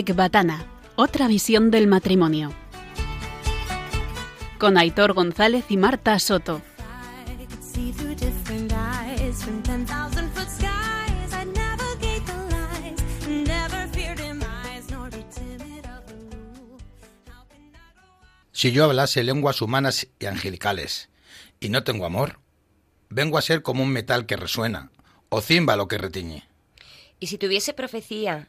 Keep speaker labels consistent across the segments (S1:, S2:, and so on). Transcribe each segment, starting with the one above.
S1: Ecbatana, otra visión del matrimonio. Con Aitor González y Marta Soto.
S2: Si yo hablase lenguas humanas y angelicales, y no tengo amor, vengo a ser como un metal que resuena, o címbalo que retiñe.
S3: Y si tuviese profecía,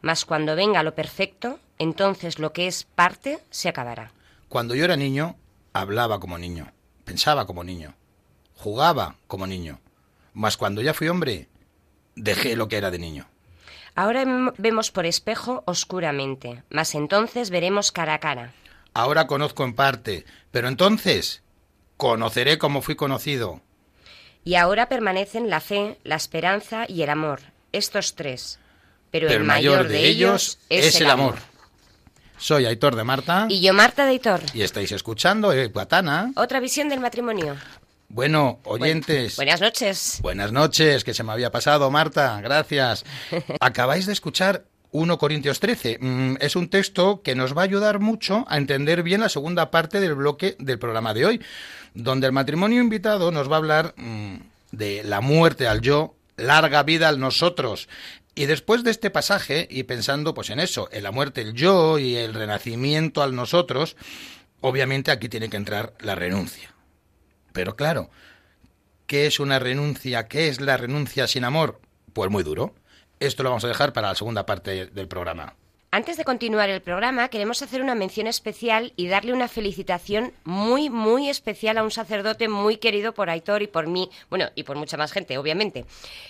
S3: mas cuando venga lo perfecto, entonces lo que es parte se acabará.
S2: Cuando yo era niño, hablaba como niño, pensaba como niño, jugaba como niño, mas cuando ya fui hombre, dejé lo que era de niño.
S3: Ahora vemos por espejo oscuramente, mas entonces veremos cara a cara.
S2: Ahora conozco en parte, pero entonces conoceré como fui conocido.
S3: Y ahora permanecen la fe, la esperanza y el amor, estos tres. Pero, el, mayor, de, ellos es, el amor.
S2: Soy Aitor de Marta.
S3: Y yo Marta de Aitor.
S2: Y estáis escuchando Guatana.
S3: Otra visión del matrimonio.
S2: Bueno, oyentes.
S3: buenas noches.
S2: Buenas noches, que se me había pasado, Marta. Gracias. Acabáis de escuchar 1 Corintios 13. Mm, es un texto que nos va a ayudar mucho a entender bien la segunda parte del bloque del programa de hoy, donde el matrimonio invitado nos va a hablar mm, de la muerte al yo, larga vida al nosotros. Y después de este pasaje, y pensando pues en eso, en la muerte el yo y el renacimiento al nosotros, obviamente aquí tiene que entrar la renuncia. Pero claro, ¿qué es una renuncia? ¿Qué es la renuncia sin amor? Pues muy duro. Esto lo vamos a dejar para la segunda parte del programa.
S3: Antes de continuar el programa, queremos hacer una mención especial y darle una felicitación muy, muy especial a un sacerdote muy querido por Aitor y por mí, bueno, y por mucha más gente, obviamente.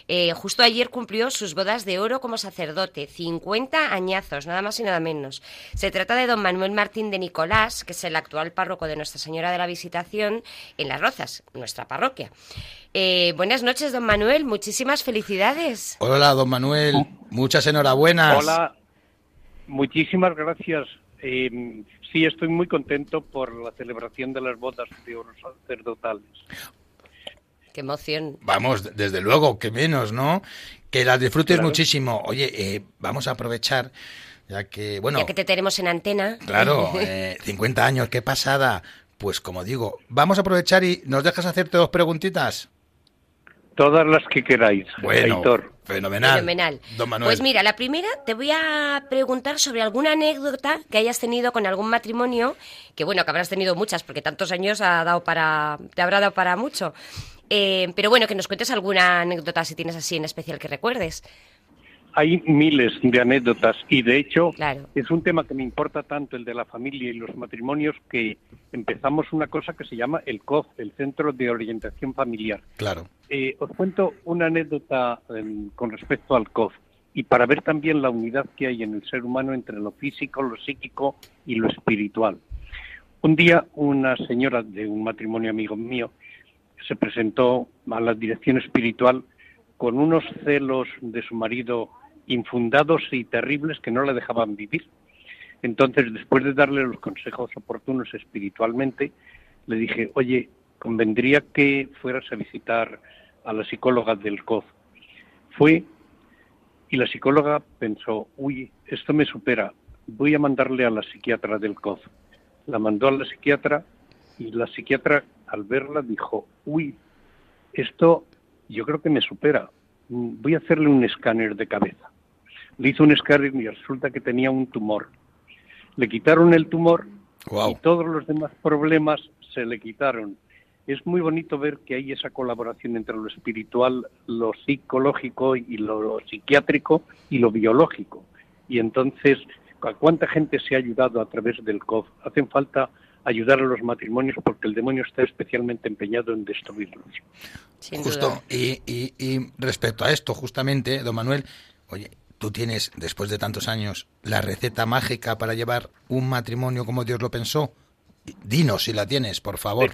S3: Eh, justo ayer cumplió sus bodas de oro como sacerdote, 50 añazos, nada más y nada menos. Se trata de don Manuel Martín de Nicolás, que es el actual párroco de Nuestra Señora de la Visitación en Las Rozas, nuestra parroquia. Eh, buenas noches, don Manuel, muchísimas felicidades.
S2: Hola, don Manuel, muchas enhorabuenas.
S4: Hola. Muchísimas gracias. Eh, sí, estoy muy contento por la celebración de las bodas de oro sacerdotales.
S3: Qué emoción.
S2: Vamos, desde luego, que menos, ¿no? Que las disfrutes muchísimo. Oye, eh, vamos a aprovechar, ya que, bueno...
S3: Ya que te tenemos en antena.
S2: Claro, eh, 50 años, qué pasada. Pues como digo, vamos a aprovechar y nos dejas hacerte dos preguntitas.
S4: Todas las que queráis,
S2: bueno, Fenomenal.
S3: Pues mira, la primera te voy a preguntar sobre alguna anécdota que hayas tenido con algún matrimonio, que bueno, que habrás tenido muchas, porque tantos años ha dado para, te habrá dado para mucho. Eh, pero bueno, que nos cuentes alguna anécdota si tienes así en especial que recuerdes
S4: hay miles de anécdotas y de hecho es un tema que me importa tanto el de la familia y los matrimonios que empezamos una cosa que se llama el COF, el Centro de Orientación Familiar.
S2: Claro.
S4: Eh, os cuento una anécdota em, con respecto al COF y para ver también la unidad que hay en el ser humano entre lo físico, lo psíquico y lo espiritual. Un día una señora de un matrimonio amigo mío se presentó a la dirección espiritual con unos celos de su marido infundados y terribles que no le dejaban vivir. Entonces, después de darle los consejos oportunos espiritualmente, le dije, oye, convendría que fueras a visitar a la psicóloga del COF. Fue y la psicóloga pensó, uy, esto me supera, voy a mandarle a la psiquiatra del COF. La mandó a la psiquiatra y la psiquiatra al verla dijo, uy, esto yo creo que me supera, voy a hacerle un escáner de cabeza. Le hizo un escáner y resulta que tenía un tumor. Le quitaron el tumor y todos los demás problemas se le quitaron. es muy bonito ver que hay esa colaboración entre lo espiritual, lo psicológico y lo psiquiátrico y lo biológico. Y entonces, ¿cuánta gente se ha ayudado a través del COF? Hacen falta ayudar a los matrimonios porque el demonio está especialmente empeñado en destruirlos.
S2: Justo, y, y, respecto a esto, justamente, don Manuel, oye, tú tienes, después de tantos años, la receta mágica para llevar un matrimonio como Dios lo pensó. Dinos si la tienes, por favor.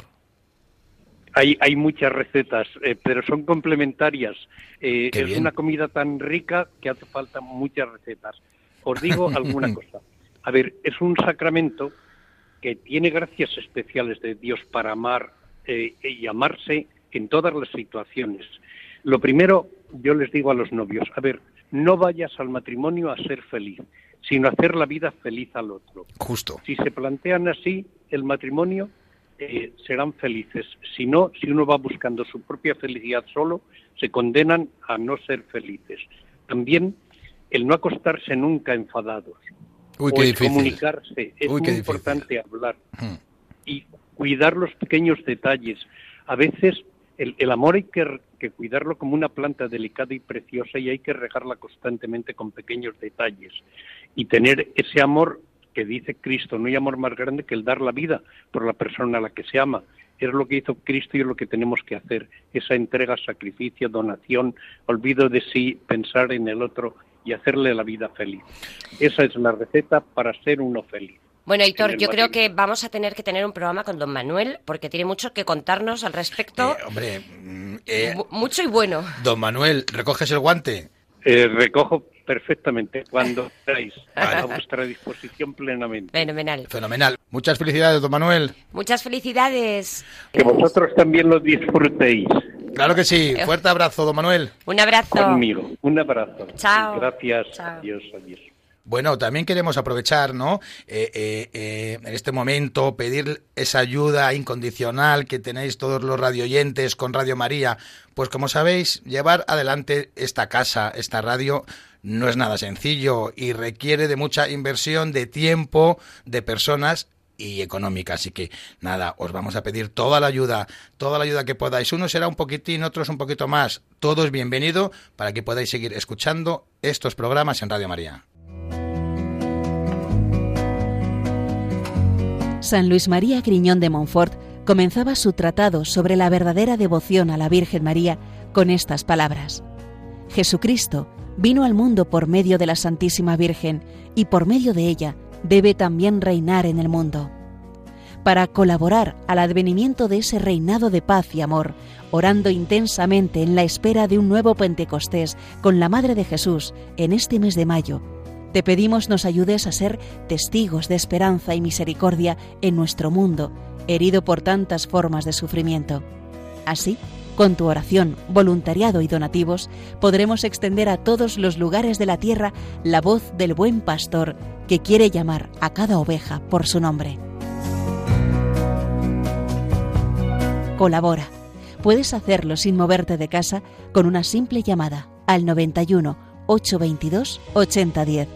S4: Hay, hay muchas recetas, eh, pero son complementarias. Eh, es una comida tan rica que hace falta muchas recetas. Os digo alguna cosa. A ver, es un sacramento que tiene gracias especiales de Dios para amar eh, y amarse en todas las situaciones. Lo primero, yo les digo a los novios, a ver, no vayas al matrimonio a ser feliz, sino a hacer la vida feliz al otro.
S2: Justo.
S4: Si se plantean así el matrimonio, eh, serán felices. Si no, si uno va buscando su propia felicidad solo, se condenan a no ser felices. También el no acostarse nunca enfadados.
S2: Uy,
S4: o comunicarse. Es muy importante hablar. Y cuidar los pequeños detalles. A veces el, el amor hay que, que, cuidarlo como una planta delicada y preciosa y hay que regarla constantemente con pequeños detalles. Y tener ese amor que dice Cristo, no hay amor más grande que el dar la vida por la persona a la que se ama. Es lo que hizo Cristo y es lo que tenemos que hacer, esa entrega, sacrificio, donación, olvido de sí, pensar en el otro y hacerle la vida feliz. Esa es la receta para ser uno feliz.
S3: Bueno, Hitor, yo creo que vamos a tener que tener un programa con don Manuel porque tiene mucho que contarnos al respecto.
S2: Eh, hombre, mm, eh,
S3: mucho y bueno.
S2: Don Manuel, ¿recoges el guante?
S4: Eh, recojo perfectamente cuando queráis, a vuestra disposición plenamente.
S3: Fenomenal.
S2: Fenomenal. Muchas felicidades, don Manuel.
S3: Muchas felicidades.
S4: Que vosotros también lo disfrutéis.
S2: Claro que sí. Fuerte abrazo, don Manuel.
S3: Un abrazo.
S4: Conmigo. Un abrazo.
S3: Chao.
S4: Gracias. Adiós, adiós.
S2: Bueno, también queremos aprovechar, ¿no? Eh, eh, eh, en este momento pedir esa ayuda incondicional que tenéis todos los radioyentes con Radio María. Pues como sabéis, llevar adelante esta casa, esta radio, no es nada sencillo y requiere de mucha inversión de tiempo, de personas y económica. Así que nada, os vamos a pedir toda la ayuda, toda la ayuda que podáis. Uno será un poquitín, otros un poquito más. Todo es bienvenido para que podáis seguir escuchando estos programas en Radio María.
S1: San Luis María Griñón de Montfort comenzaba su tratado sobre la verdadera devoción a la Virgen María con estas palabras. Jesucristo vino al mundo por medio de la Santísima Virgen y por medio de ella debe también reinar en el mundo. Para colaborar al advenimiento de ese reinado de paz y amor, orando intensamente en la espera de un nuevo Pentecostés con la Madre de Jesús en este mes de mayo, te pedimos nos ayudes a ser testigos de esperanza y misericordia en nuestro mundo, herido por tantas formas de sufrimiento. Así, con tu oración, voluntariado y donativos, podremos extender a todos los lugares de la tierra la voz del buen pastor que quiere llamar a cada oveja por su nombre. Colabora. Puedes hacerlo sin moverte de casa con una simple llamada al 91 822 8010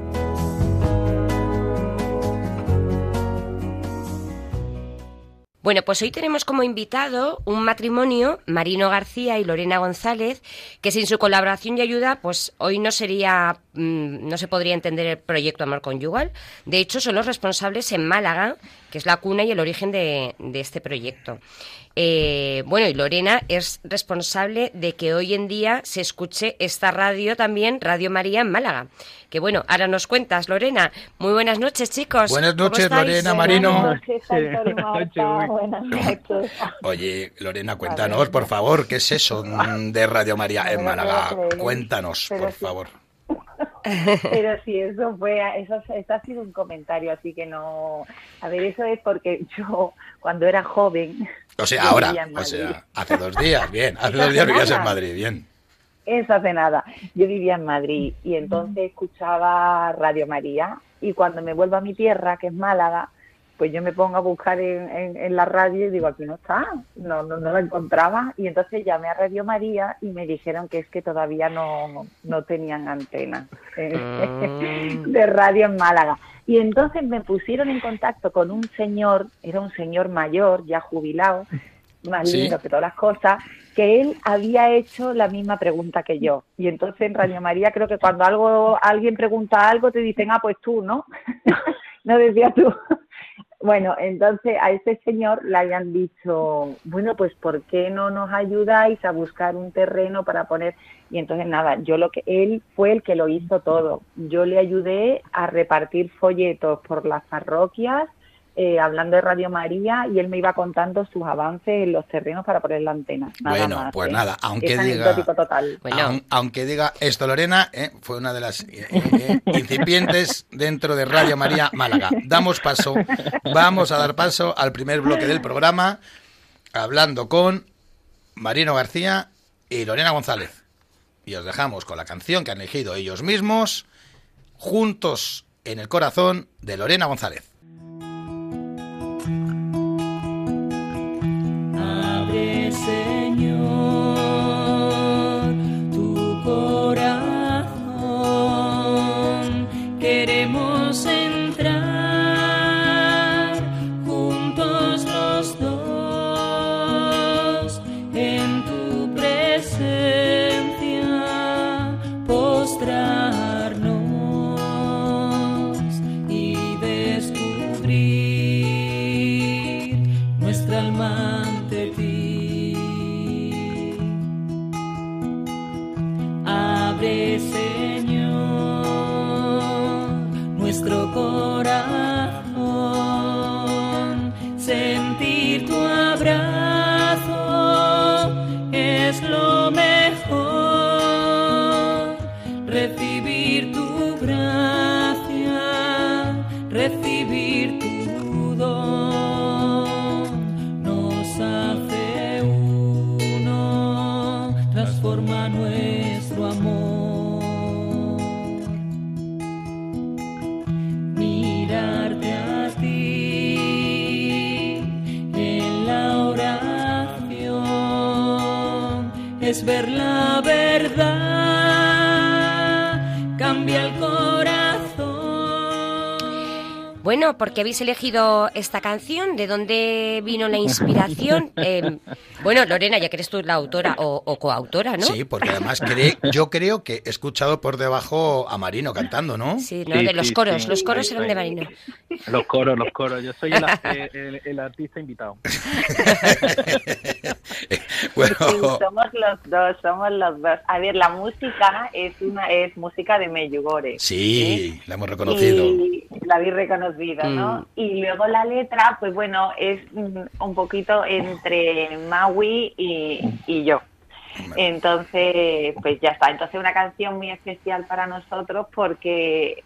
S3: Bueno, pues hoy tenemos como invitado un matrimonio, Marino García y Lorena González, que sin su colaboración y ayuda, pues hoy no sería, mm, no se podría entender el proyecto Amor Conyugal. De hecho, son los responsables en Málaga, que es la cuna y el origen de, de este proyecto. Eh, bueno, y Lorena es responsable de que hoy en día se escuche esta radio también, Radio María en Málaga. Que bueno, ahora nos cuentas, Lorena. Muy buenas noches, chicos.
S2: Buenas noches, Lorena Marino.
S5: Buenas noches,
S2: Oye, Lorena, cuéntanos, por favor, ¿qué es eso de Radio María en Málaga? Cuéntanos, por favor.
S5: Pero sí, eso fue, eso, eso, ha sido un comentario, así que no. A ver, eso es porque yo, cuando era joven,
S2: O sea, ahora, o sea, hace dos días, bien, hace dos días vivías en Madrid, bien.
S5: Eso hace nada. Yo vivía en Madrid y entonces escuchaba Radio María y cuando me vuelvo a mi tierra, que es Málaga, pues yo me pongo a buscar en, la radio y digo, aquí no está, no, no, no, la encontraba. Y entonces llamé a Radio María y me dijeron que es que todavía no, no tenían antena mm. de radio en Málaga. Y entonces me pusieron en contacto con un señor, era un señor mayor, ya jubilado, más lindo que todas las cosas, que él había hecho la misma pregunta que yo. Y entonces en Radio María creo que cuando algo alguien pregunta algo te dicen, ah, pues tú, ¿no? no decías tú. Bueno, entonces a ese señor le habían dicho, bueno, pues ¿por qué no nos ayudáis a buscar un terreno para poner? Y entonces nada, yo lo que él fue el que lo hizo todo. Yo le ayudé a repartir folletos por las parroquias, eh, hablando de Radio María y él me iba contando sus avances en los terrenos para poner la antena.
S2: bueno, pues ¿eh? nada, aunque diga, aunque diga esto Lorena, ¿eh? fue una de las incipientes dentro de Radio María Málaga. Damos paso, vamos a dar paso al primer bloque del programa, hablando con Marino García y Lorena González. Y os dejamos con la canción que han elegido ellos mismos, juntos en el corazón de Lorena González.
S6: Ver
S3: ¿por qué habéis elegido esta canción? ¿De dónde vino la inspiración? Eh, bueno, Lorena, ya que eres tú la autora o, coautora, ¿no?
S2: Sí, porque además yo creo que he escuchado por debajo a Marino cantando, ¿no?
S3: Sí, ¿no? de los coros, los coros eran de Marino.
S7: Los coros, los coros, yo soy el, artista invitado.
S5: somos los dos, somos los dos. A ver, la música es una es música de Meyugore.
S2: Sí, la hemos reconocido.
S5: la habéis reconocido, ¿no? Mm. Y luego la letra, pues bueno, es un poquito entre Maui y, yo. Entonces, pues ya está. Entonces, una canción muy especial para nosotros porque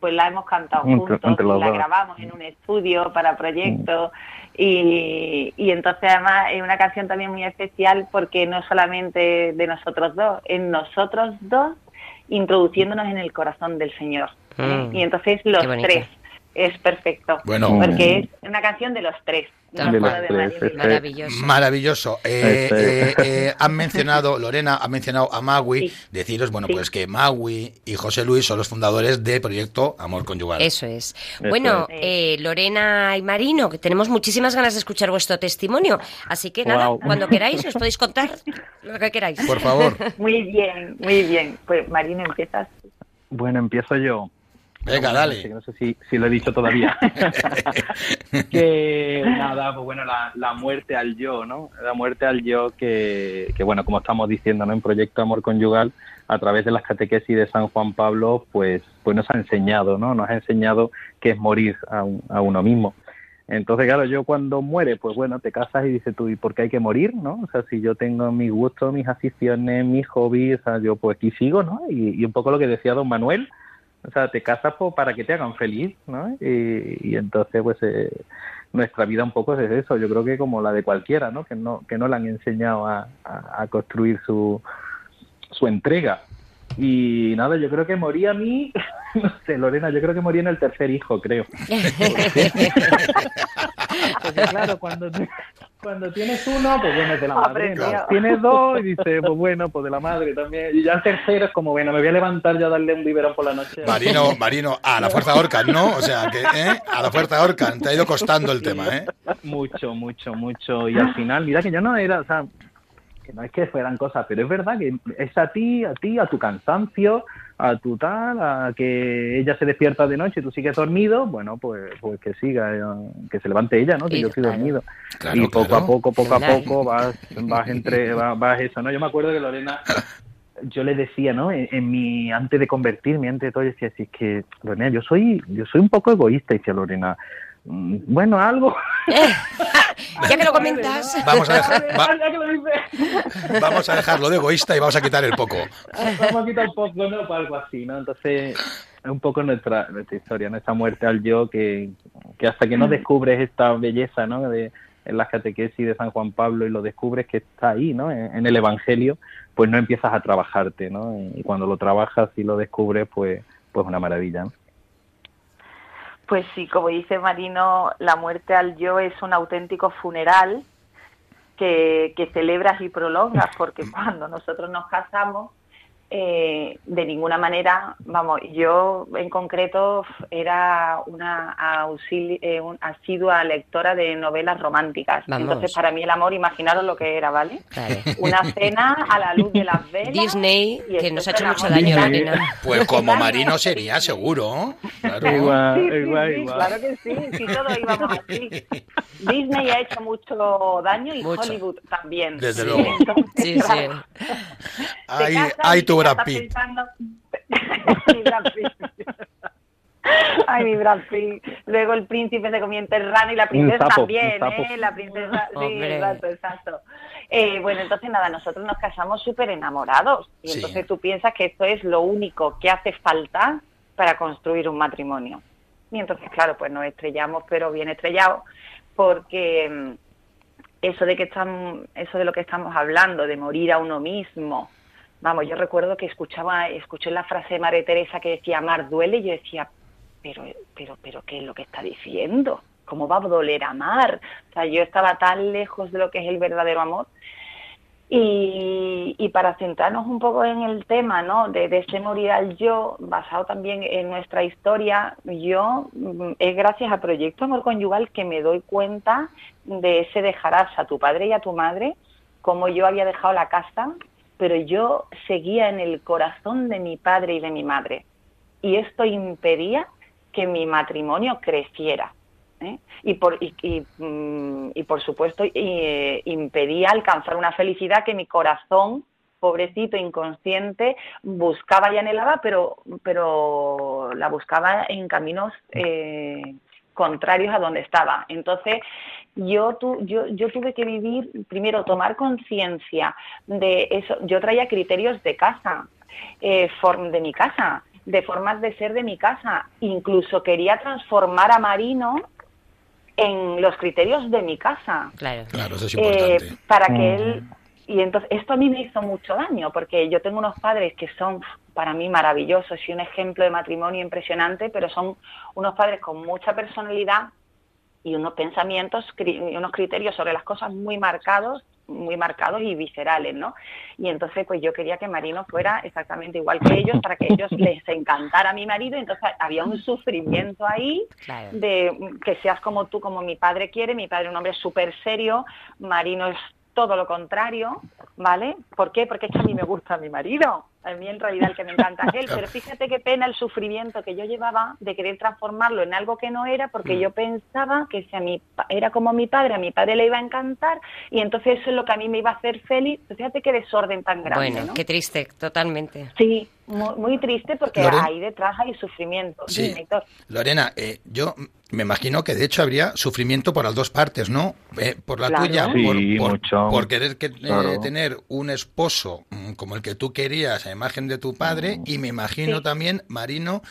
S5: pues la hemos cantado juntos, la grabamos en un estudio para proyectos y, y entonces además es una canción también muy especial porque no solamente de nosotros dos, en nosotros dos introduciéndonos en el corazón del Señor. Mm. Y entonces los tres es perfecto. Bueno, porque es una canción de los tres.
S3: Maravilloso.
S2: Maravilloso. Eh, eh, eh, han mencionado, Lorena ha mencionado a Magui, deciros, bueno, pues que Magui y José Luis son los fundadores del proyecto Amor Conyugal.
S3: Eso es. bueno, Lorena y Marino, que tenemos muchísimas ganas de escuchar vuestro testimonio, así que nada, cuando queráis os podéis contar lo que queráis.
S2: Por favor.
S5: Muy bien, muy bien. Pues Marino, empiezas.
S7: Bueno, empiezo yo.
S2: Venga, dale.
S7: No sé si, si, lo he dicho todavía. que nada, pues bueno, la, la, muerte al yo, ¿no? La muerte al yo que, que, bueno, como estamos diciendo, ¿no? En Proyecto Amor Conyugal, a través de las catequesis de San Juan Pablo, pues, pues nos ha enseñado, ¿no? Nos ha enseñado que es morir a, a uno mismo. Entonces, claro, yo cuando muere, pues bueno, te casas y dices tú, ¿y por qué hay que morir, no? O sea, si yo tengo mis gustos, mis aficiones, mis hobbies, o sea, yo pues aquí sigo, ¿no? Y, y un poco lo que decía don Manuel, o sea, te casas para que te hagan feliz, ¿no? Y, entonces, pues, eh, nuestra vida un poco es eso, yo creo que como la de cualquiera, ¿no? Que no, que no le han enseñado a, a, a construir su, su entrega. Y nada, yo creo que moría a mí, no sé, Lorena, yo creo que moría en el tercer hijo, creo. Porque claro, cuando, cuando tienes uno, pues bueno, es de la madre. ¿no? Tienes dos y dices, pues bueno, pues de la madre también. Y ya el tercero es como, bueno, me voy a levantar ya a darle un biberón por la noche.
S2: Marino, Marino, a la fuerza Orcan, ¿no? O sea, que ¿eh? a la fuerza Orcan, te ha ido costando el tema, ¿eh?
S7: Mucho, mucho, mucho. Y al final, mira que yo no era, o sea, que no es que fueran cosas, pero es verdad que es a ti, a ti, a tu cansancio, a tu tal, a que ella se despierta de noche y tú sigues dormido, bueno, pues, pues que siga, eh, que se levante ella, ¿no? Que
S3: Y-
S7: yo estoy
S3: claro.
S7: dormido.
S2: Claro,
S7: y poco
S2: claro.
S7: a poco, poco a poco vas, vas entre, vas, vas eso, ¿no? Yo me acuerdo que Lorena, yo le decía, ¿no? En, en mi, antes de convertirme, antes de todo, yo decía, si es que, Lorena, yo soy, yo soy un poco egoísta, y decía Lorena, "Mm, bueno, algo.
S3: ya que lo comentas.
S2: Vamos a, dejar, va- vamos a dejarlo de egoísta y vamos a quitar el poco.
S7: Vamos a quitar un poco, ¿no? Para algo así, ¿no? Entonces, es un poco nuestra, nuestra historia, nuestra muerte al yo, que, que hasta que no descubres esta belleza, ¿no? De, en las catequesis de San Juan Pablo y lo descubres que está ahí, ¿no? En, en el Evangelio, pues no empiezas a trabajarte, ¿no? Y cuando lo trabajas y lo descubres, pues, pues una maravilla, ¿no?
S5: Pues sí, como dice Marino, la muerte al yo es un auténtico funeral que, que celebras y prolongas, porque cuando nosotros nos casamos, eh, de ninguna manera, vamos, yo en concreto era una auxili- eh, un- asidua lectora de novelas románticas.
S3: Vamos.
S5: Entonces, para mí el amor, imaginaros lo que era, ¿vale? Una cena a la luz de las velas.
S3: Disney,
S5: y
S3: que nos ha hecho mucho daño,
S7: Disney.
S3: Lorena.
S2: Pues como Marino sería, seguro. Claro.
S7: Igual,
S5: Sí, sí,
S7: igual,
S5: sí,
S7: igual.
S5: claro que sí, sí, todos íbamos así. Disney ha hecho mucho daño y
S3: Mucho.
S5: Hollywood también.
S2: Desde
S3: Sí.
S2: luego.
S5: Entonces,
S3: Sí, sí.
S5: claro, te
S2: Ay,
S5: casas
S2: ay,
S5: y
S2: tu Brad
S5: estás
S2: Pitt.
S5: pensando- Mi Brad Pitt. Ay, mi Brad Pitt. Luego el príncipe se comienza el rano y la princesa
S7: sapo,
S5: también. ¿eh? La princesa, sí, exacto, exacto. Eh, bueno, entonces nada, nosotros nos casamos súper enamorados. Y
S2: Sí.
S5: entonces tú piensas que esto es lo único que hace falta para construir un matrimonio. Y entonces, claro, pues nos estrellamos, pero bien estrellados, porque mm, eso de que estamos, eso de lo que estamos hablando, de morir a uno mismo. Vamos, yo recuerdo que escuchaba, escuché la frase de María Teresa que decía amar duele, y yo decía, pero, pero, pero, ¿qué es lo que está diciendo? ¿Cómo va a doler amar? O sea, yo estaba tan lejos de lo que es el verdadero amor. Y, para centrarnos un poco en el tema, ¿no? De, de ese morir al yo, basado también en nuestra historia, yo mm, es gracias a Proyecto Amor Conyugal que me doy cuenta de ese dejarás a tu padre y a tu madre, como yo había dejado la casa, pero yo seguía en el corazón de mi padre y de mi madre. Y esto impedía que mi matrimonio creciera. ¿eh? Y, por, y, y, mm, y por supuesto eh, impedía alcanzar una felicidad que mi corazón, pobrecito, inconsciente, buscaba y anhelaba, pero, pero la buscaba en caminos eh, contrarios a donde estaba. Entonces, yo, tu, yo, yo tuve que vivir, primero, tomar conciencia de eso. Yo traía criterios de casa, eh, form, de mi casa, de formas de ser de mi casa. Incluso quería transformar a Marino en los criterios de mi casa.
S3: Claro.
S2: Claro, eso es
S5: Eh,
S2: importante.
S5: para que él y entonces esto a mí me hizo mucho daño porque yo tengo unos padres que son para mí maravillosos y un ejemplo de matrimonio impresionante pero son unos padres con mucha personalidad y unos pensamientos y unos criterios sobre las cosas muy marcados muy marcados y viscerales, ¿no? Y entonces, pues yo quería que Marino fuera exactamente igual que ellos para que ellos les encantara a mi marido. Entonces había un sufrimiento ahí
S3: Claro.
S5: de que seas como tú, como mi padre quiere. Mi padre es un hombre súper serio, Marino es todo lo contrario, ¿vale? ¿Por qué? Porque es que a mí me gusta mi marido. A mí en realidad el que me encanta es él, pero fíjate qué pena el sufrimiento que yo llevaba de querer transformarlo en algo que no era, porque yo pensaba que si a mi pa- era como mi padre, a mi padre le iba a encantar, y entonces eso es lo que a mí me iba a hacer feliz. Pues fíjate qué desorden tan grande,
S3: Bueno,
S5: ¿no?
S3: qué triste, totalmente.
S5: Sí, muy, muy triste porque ahí detrás hay sufrimiento.
S2: Sí. Lorena, eh, yo me imagino que de hecho habría sufrimiento por las dos partes, ¿no? Eh, por la
S5: Claro.
S2: tuya,
S7: Sí,
S2: por, por-
S7: mucho.
S2: por querer que, eh,
S7: Claro.
S2: tener un esposo mm, como el que tú querías, a imagen de tu padre, y me imagino
S5: Sí.
S2: también, Marino,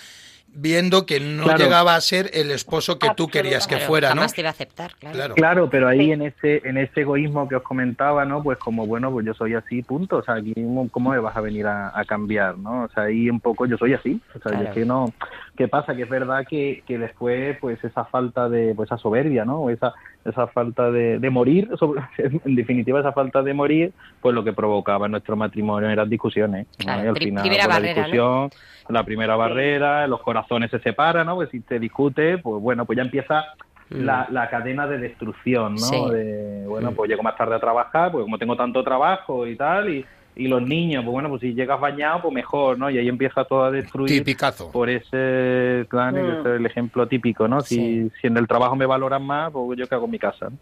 S2: viendo que no
S7: Claro.
S2: llegaba a ser el esposo que tú querías que
S3: Claro,
S2: fuera, ¿no?
S3: Jamás te iba a aceptar, claro.
S2: Claro.
S7: Claro, pero ahí en ese en ese egoísmo que os comentaba, ¿no? Pues como, bueno, pues yo soy así, punto. O sea, aquí, ¿cómo me vas a venir a, a cambiar, no? O sea, ahí un poco yo soy así. O sea, yo es que no... ¿Qué pasa? Que es verdad que, que después, pues esa falta de... Pues esa soberbia, ¿no? Esa, esa falta de, de morir, sobre- en definitiva, esa falta de morir, pues lo que provocaba en nuestro matrimonio eran discusiones. ¿no?
S3: Claro,
S7: Y al final,
S3: primera
S7: pues, la
S3: barrera, ¿no?
S7: discusión, la primera barrera, los corazones se separan, ¿no? Pues si te discute, pues bueno, pues ya empieza la, la cadena de destrucción, ¿no?
S3: Mm. Sí.
S7: De, bueno, pues llego más tarde a trabajar, pues como tengo tanto trabajo y tal, y, y los niños, pues bueno, pues si llegas bañado, pues mejor, ¿no? Y ahí empieza todo a destruir
S2: Tipicazo.
S7: por ese, claro,
S5: Mm.
S7: ese es el ejemplo típico, ¿no? Si,
S3: Sí.
S7: si en el trabajo me valoran más, pues yo que hago en mi casa, ¿no?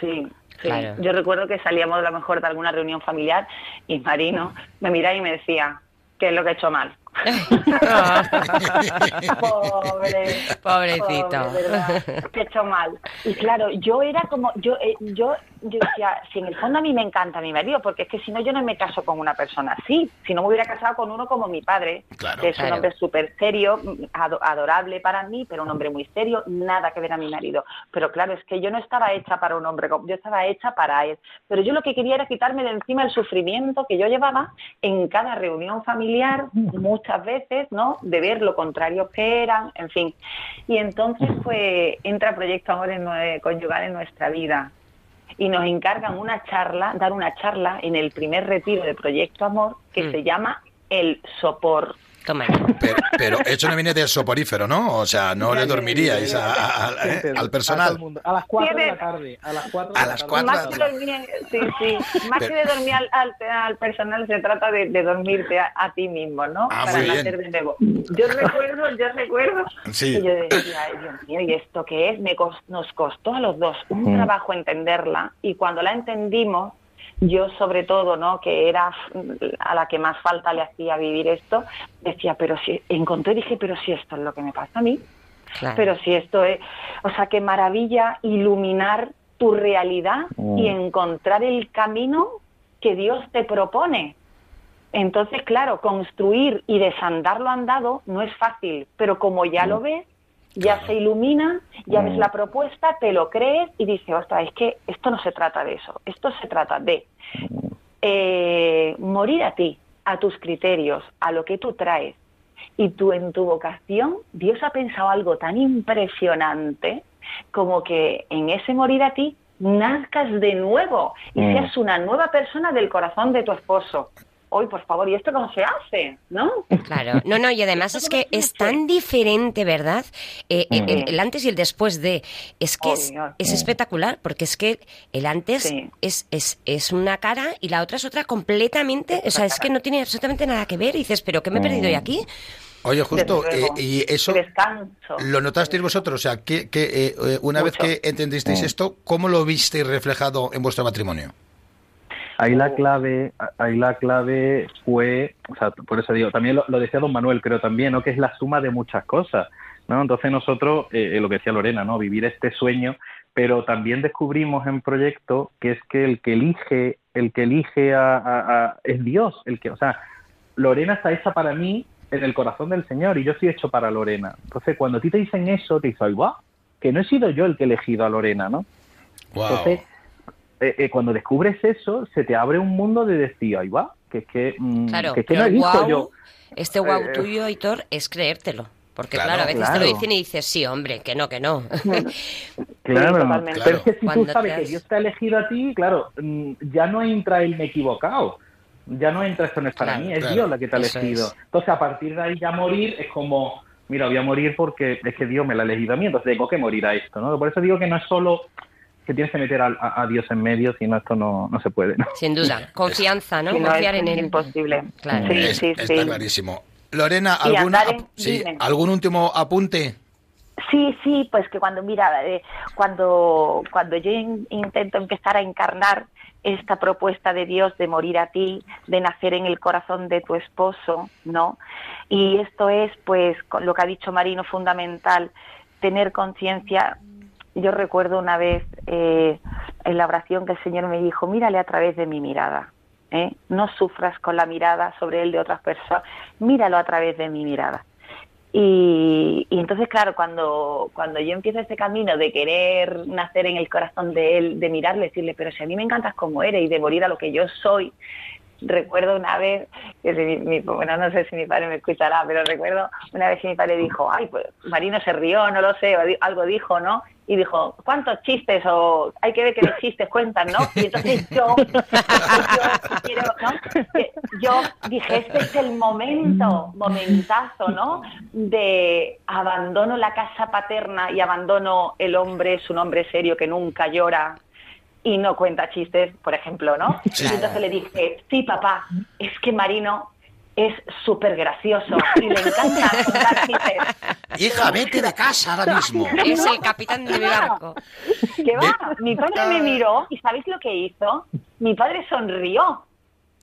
S5: Sí, sí.
S3: Claro.
S5: Yo recuerdo que salíamos a lo mejor de alguna reunión familiar y Marino me miraba y me decía, ¿qué es lo que he hecho mal? Pobre.
S3: Pobrecito.
S5: Pobre, ¿verdad? Que he hecho mal. Y claro, yo era como, yo, eh, yo, yo decía, si en el fondo a mí me encanta mi marido, porque es que si no yo no me caso con una persona así, si no me hubiera casado con uno como mi padre,
S2: Claro.
S5: que es un hombre súper serio, ado- adorable para mí, pero un hombre muy serio, nada que ver a mi marido. Pero claro, es que yo no estaba hecha para un hombre, como- yo estaba hecha para él. Pero yo lo que quería era quitarme de encima el sufrimiento que yo llevaba en cada reunión familiar, muchas veces, ¿no? De ver lo contrario que eran, en fin. Y entonces, pues, entra Proyecto Amor en nue- Conyugal en nuestra vida y nos encargan una charla, dar una charla en el primer retiro de Proyecto Amor que
S3: Mm.
S5: se llama El Sopor.
S3: Toma ya.
S2: Pero, pero eso no viene del soporífero, ¿no? O sea, no le dormiríais a- a- a- eh, al personal.
S7: A las 4 de la tarde. A las 4
S2: A las cuatro de
S5: Más que dormir, sí, sí. Más
S2: Pero-
S5: que de dormir al, al, al personal, se trata de, de dormirte a, a ti mismo, ¿no?
S2: Ah,
S5: Para
S2: muy
S5: no
S2: bien.
S5: hacer de nuevo. Yo recuerdo, yo recuerdo.
S2: Sí.
S5: Y yo decía, ay, Dios mío, ¿y esto qué es? Me cos- nos costó a los dos un
S7: Mm.
S5: trabajo entenderla y cuando la entendimos, yo sobre todo, ¿no? Que era a la que más falta le hacía vivir esto, decía, pero si, encontré, dije, pero si esto es lo que me pasa a mí,
S3: Claro.
S5: pero si esto es, o sea, qué maravilla iluminar tu realidad
S7: Mm.
S5: y encontrar el camino que Dios te propone. Entonces, claro, construir y desandar lo andado no es fácil, pero como ya lo ves, ya
S2: Claro.
S5: se ilumina, ya ves
S7: Mm.
S5: la propuesta, te lo crees y dices, ostras, es que esto no se trata de eso, esto se trata de eh, morir a ti, a tus criterios, a lo que tú traes. Y tú en tu vocación, Dios ha pensado algo tan impresionante como que en ese morir a ti nazcas de nuevo y
S7: Mm.
S5: seas una nueva persona del corazón de tu esposo. Hoy, por favor, ¿y esto cómo se hace? ¿No?
S3: Claro, no, no, y además es que es tan diferente, ¿verdad? Eh, eh,
S7: Mm.
S3: el, el antes y el después de. Es que es, espectacular, porque es que el antes
S5: Sí.
S3: es, es, es una cara y la otra es otra completamente. O sea, es que no tiene absolutamente nada que ver. Y dices, ¿pero qué me he perdido hoy aquí?
S2: Oye, justo, eh, y eso
S5: Descanso.
S2: lo notasteis vosotros, o sea, que, que, eh, una vez que entendisteis
S7: Mm.
S2: esto, ¿cómo lo visteis reflejado en vuestro matrimonio?
S7: Ahí la clave, ahí la clave fue, o sea, por eso digo, también lo, lo decía don Manuel, creo también, ¿no? Que es la suma de muchas cosas, ¿no? Entonces nosotros, eh, lo que decía Lorena, ¿no? Vivir este sueño, pero también descubrimos en proyecto que es que el que elige, el que elige a, a- a- es Dios, el que, o sea, Lorena está hecha para mí en el corazón del Señor y yo estoy hecho para Lorena. Entonces, cuando a ti te dicen eso, te dices, ay, va, que no he sido yo el que he elegido a Lorena, ¿no?
S2: Wow.
S7: Entonces, eh, eh, cuando descubres eso, se te abre un mundo de decir, ahí va, que es que, mm,
S3: Claro,
S7: que, es que
S3: pero
S7: no
S3: guau,
S7: yo.
S3: este guau
S7: Eh,
S3: tuyo, Hitor, es creértelo. Porque
S2: Claro,
S3: claro, a veces te lo dicen y dices, sí, hombre, que no, que no.
S7: Claro,
S5: totalmente.
S7: pero es que si
S3: Cuando
S7: tú sabes que Dios te ha elegido a ti, claro, mm, ya no entra el me he equivocado. Ya no entra esto no es para
S3: Claro,
S7: mí, es
S2: claro.
S7: Dios la que te ha elegido.
S3: es.
S7: Entonces, a partir de ahí ya morir es como, mira, voy a morir porque es que Dios me la ha elegido a mí, entonces tengo que morir a esto, ¿no? Por eso digo que no es solo que tienes que meter a, a- a Dios en medio, sino esto no, no se puede, ¿no?
S3: Sin duda. Confianza, ¿no?
S5: Si no,
S3: Confiar
S5: es
S3: en él.
S5: imposible.
S3: Claro.
S5: Sí,
S2: Es-
S5: sí,
S2: está
S5: sí.
S2: clarísimo. Lorena, ¿alguna, sí. ¿algún último apunte?
S5: Sí, sí, pues que cuando mira, eh, cuando cuando yo in- intento empezar a encarnar esta propuesta de Dios de morir a ti, de nacer en el corazón de tu esposo, ¿no? Y esto es, pues, con lo que ha dicho Marino, fundamental, tener conciencia. Yo recuerdo una vez eh, en la oración que el Señor me dijo, mírale a través de mi mirada. ¿eh? No sufras con la mirada sobre él de otras personas, míralo a través de mi mirada. Y, y entonces, claro, cuando, cuando yo empiezo ese camino de querer nacer en el corazón de él, de mirarle, decirle, pero si a mí me encantas como eres y de morir a lo que yo soy, recuerdo una vez, que mi, mi- bueno, no sé si mi padre me escuchará, pero recuerdo una vez que mi padre dijo, ay, pues Marino se rió, no lo sé, algo dijo, ¿no? Y dijo, ¿cuántos chistes? O hay que ver qué chistes cuentan, ¿no? Y entonces yo, yo, quiero, ¿no? Que yo dije, este es el momento, momentazo, ¿no? De abandono la casa paterna y abandono el hombre, su nombre serio que nunca llora, y no cuenta chistes, por ejemplo, ¿no?
S2: Sí.
S5: Y entonces le dije, sí, papá, es que Marino es súper gracioso y le encanta contar chistes.
S2: Hija, vete de casa ahora mismo.
S3: Es el capitán de mi barco.
S5: ¿Qué va? Mi padre me miró y ¿sabéis lo que hizo? Mi padre sonrió.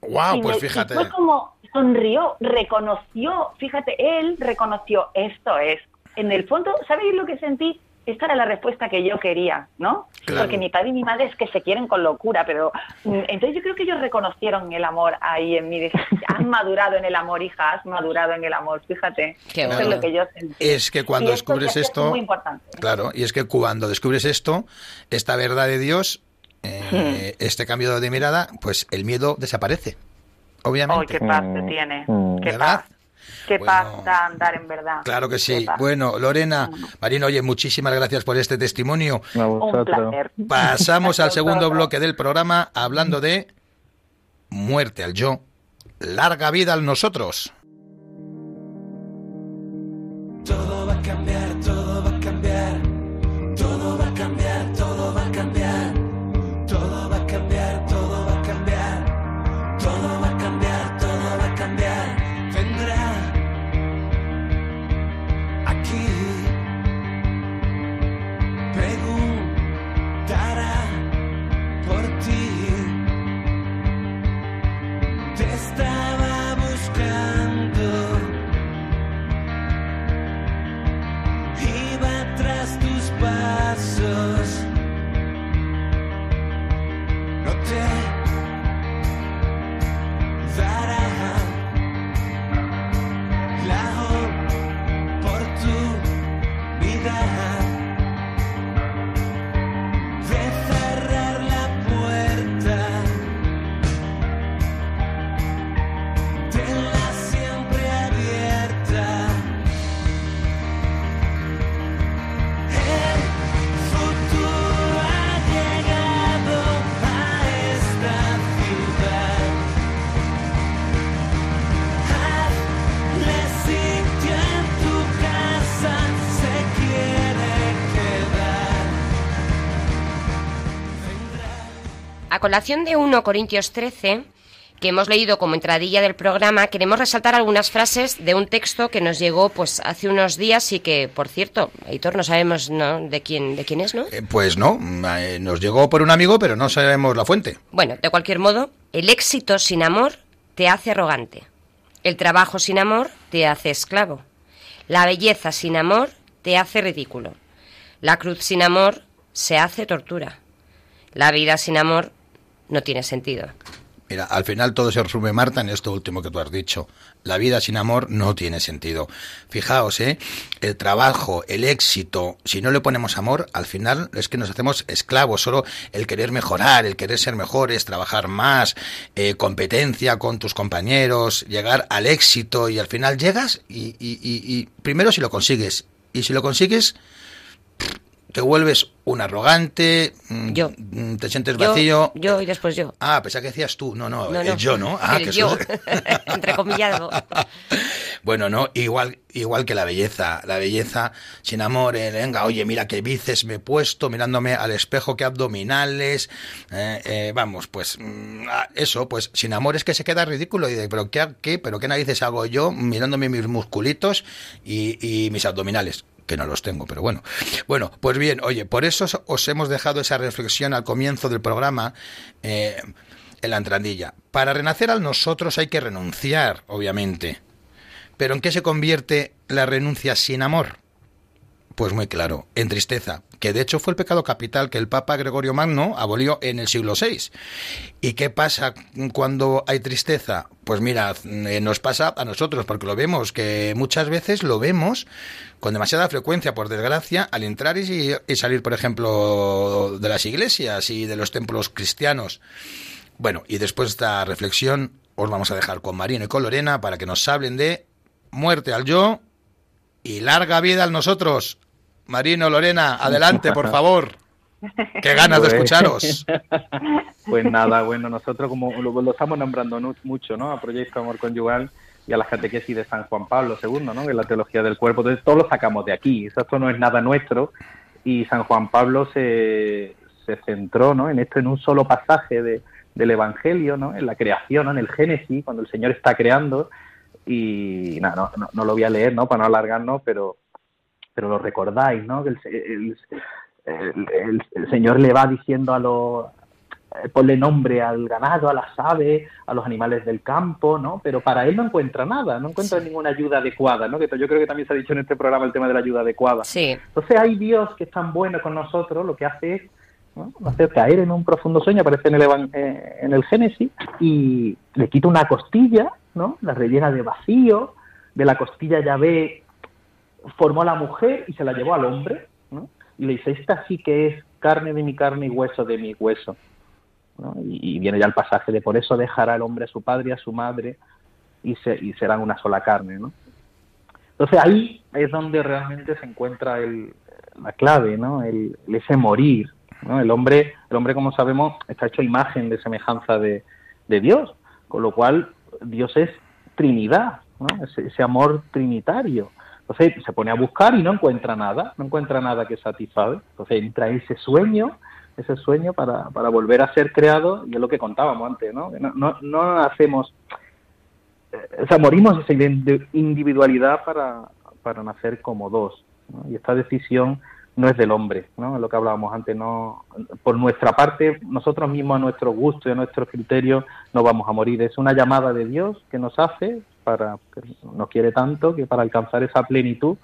S2: Wow,
S5: Y
S2: pues
S5: me- y
S2: fíjate.
S5: fue como sonrió, reconoció, fíjate, él reconoció, esto es. En el fondo, ¿sabéis lo que sentí? Esta era la respuesta que yo quería, ¿no?
S2: Claro.
S5: Porque mi padre y mi madre es que se quieren con locura, pero mm, entonces yo creo que ellos reconocieron el amor ahí en mí. Has madurado en el amor, hija, has madurado en el amor, fíjate.
S3: Qué
S5: Eso
S3: bueno.
S5: es lo que yo sentí.
S2: Es que cuando
S5: Y esto
S2: descubres
S5: que es
S2: esto,
S5: muy importante.
S2: claro, y es que cuando descubres esto, esta verdad de Dios, eh, este cambio de mirada, pues el miedo desaparece,
S5: ¡Ay,
S2: obviamente.
S5: qué paz
S7: Mm,
S5: te tiene!
S7: mm.
S5: ¡Qué
S2: ¿Verdad?
S5: paz! ¡Qué
S2: Bueno.
S5: da andar en verdad!
S2: Claro que sí. Bueno, Lorena, Marino, oye, muchísimas gracias por este testimonio.
S7: A
S5: Un
S7: vosotros.
S5: placer.
S2: Pasamos al segundo bloque del programa hablando de muerte al yo, larga vida al nosotros.
S8: Todo va a cambiar, A
S3: colación de 1 Corintios 13, que hemos leído como entradilla del programa, queremos resaltar algunas frases de un texto que nos llegó pues hace unos días y que, por cierto, Aitor, no sabemos ¿no? de quién de quién es, ¿no?
S2: Eh, pues no, eh, nos llegó por un amigo, pero no sabemos la fuente.
S3: Bueno, de cualquier modo, el éxito sin amor te hace arrogante. El trabajo sin amor te hace esclavo. La belleza sin amor te hace ridículo. La cruz sin amor se hace tortura. La vida sin amor no tiene sentido.
S2: Mira, al final todo se resume, Marta, en esto último que tú has dicho. La vida sin amor no tiene sentido. Fijaos, ¿eh? El trabajo, el éxito, si no le ponemos amor, al final es que nos hacemos esclavos. Solo el querer mejorar, el querer ser mejores, trabajar más, eh, competencia con tus compañeros, llegar al éxito y al final llegas y, y- primero si lo consigues. Y si lo consigues, te vuelves un arrogante, mm,
S3: Yo.
S2: mm, te sientes vacío.
S3: yo y después yo.
S2: Ah, pensaba que decías tú. No, no,
S3: No,
S2: el
S3: no.
S2: yo, ¿no? Ah,
S3: El
S2: que
S3: yo, entrecomillado.
S2: Bueno, no, igual, igual que la belleza. La belleza sin amor, eh, venga, oye, mira qué bíceps me he puesto, mirándome al espejo, qué abdominales. eh, eh, vamos, pues mm, ah, eso, pues sin amor es que se queda ridículo. Y de, pero qué, qué, pero qué narices hago yo mirándome mis musculitos y, y mis abdominales que no los tengo, pero bueno. Bueno, pues bien, oye, por eso os- os hemos dejado esa reflexión al comienzo del programa eh, en la entrandilla. Para renacer al nosotros hay que renunciar, obviamente. Pero ¿en qué se convierte la renuncia sin amor? Pues muy claro, en tristeza, que de hecho fue el pecado capital que el Papa Gregorio Magno abolió en el siglo VI. ¿Y qué pasa cuando hay tristeza? Pues mira, eh, nos pasa a nosotros, porque lo vemos, que muchas veces lo vemos con demasiada frecuencia, por desgracia, al entrar y, y salir, por ejemplo, de las iglesias y de los templos cristianos. Bueno, y después de esta reflexión, os vamos a dejar con Marino y con Lorena para que nos hablen de muerte al yo y larga vida al nosotros. Marino, Lorena, adelante, por favor. Qué ganas de
S7: Pues-
S2: escucharos.
S7: Pues nada, bueno, nosotros como lo, lo estamos nombrando mucho, ¿no? A Proyecto Amor Conyugal y a la catequesis de San Juan Pablo II, ¿no? Que es la teología del cuerpo. Entonces, todo lo sacamos de aquí. Esto no es nada nuestro. Y San Juan Pablo se, se centró, ¿no? En esto, en un solo pasaje de, del Evangelio, ¿no? En la creación, ¿no? En el Génesis, cuando el Señor está creando. Y nada, no, no, no lo voy a leer, ¿no? Para no alargarnos, pero pero lo recordáis, ¿no? Que el, el- el- Señor le va diciendo a los eh, ponle nombre al ganado, a las aves, a los animales del campo, ¿no? Pero para él no encuentra nada, no encuentra ninguna ayuda adecuada, ¿no? Que yo creo que también se ha dicho en este programa el tema de la ayuda adecuada.
S3: Sí.
S7: Entonces hay Dios que es tan bueno con nosotros, lo que hace es ¿no? hacer caer en un profundo sueño, aparece en el, evan- eh, en el Génesis, y le quita una costilla, ¿no? La rellena de vacío, de la costilla ya ve, formó a la mujer y se la llevó al hombre, ¿no? Y le dice, esta sí que es carne de mi carne y hueso de mi hueso. ¿no? Y, viene ya el pasaje de por eso dejará el hombre a su padre y a su madre y, se, y serán una sola carne, ¿no? Entonces ahí es donde realmente se encuentra el, la clave, ¿no? El, ese morir, ¿no? El hombre, el hombre, como sabemos, está hecho imagen de semejanza de, de Dios, con lo cual Dios es Trinidad, ¿no? Ese, ese amor trinitario. Entonces se pone a buscar y no encuentra nada, no encuentra nada que satisfaga. Entonces entra ese sueño, ese sueño para, para volver a ser creado, y es lo que contábamos antes, ¿no? No, no, hacemos o sea, morimos esa indi- individualidad para, para nacer como dos. ¿no? Y esta decisión no es del hombre, ¿no? Es lo que hablábamos antes, no por nuestra parte, nosotros mismos a nuestro gusto y a nuestro criterio no vamos a morir. Es una llamada de Dios que nos hace para que nos quiere tanto que para alcanzar esa plenitud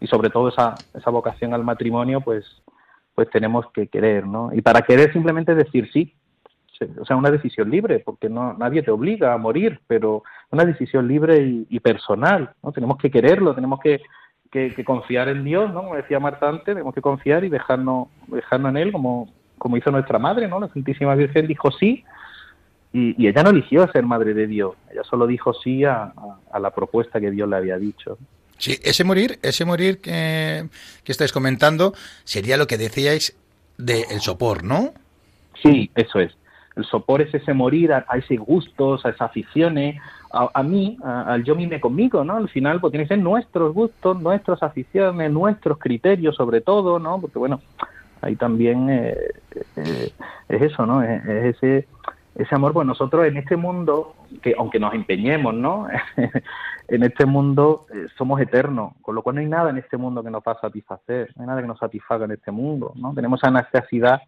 S7: y sobre todo esa, esa vocación al matrimonio, pues pues tenemos que querer, ¿no? Y para querer simplemente decir sí, o sea, una decisión libre, porque no nadie te obliga a morir, pero una decisión libre y, y personal, ¿no? Tenemos que quererlo, tenemos que, que, que confiar en Dios, ¿no? Como decía Marta antes, tenemos que confiar y dejarnos, dejarnos en Él, como, como hizo nuestra madre, ¿no? La Santísima Virgen dijo sí, y, y ella no eligió ser madre de Dios, ella solo dijo sí a, a- a la propuesta que Dios le había dicho.
S2: Sí, ese morir, ese morir que, que estáis comentando sería lo que decíais del sopor, ¿no?
S7: Sí, eso es. El sopor es ese morir a, a ese gustos, a esas aficiones, a, a mí, a- al yo mime conmigo, ¿no? Al final, pues tiene que ser nuestros gustos, nuestras aficiones, nuestros criterios sobre todo, ¿no? Porque bueno, ahí también eh, eh, es eso, ¿no? Es, es ese ese amor, pues nosotros en este mundo, que aunque nos empeñemos, ¿no? en este mundo eh, somos eternos, con lo cual no hay nada en este mundo que nos va a satisfacer, no hay nada que nos satisfaga en este mundo, ¿no? Tenemos esa necesidad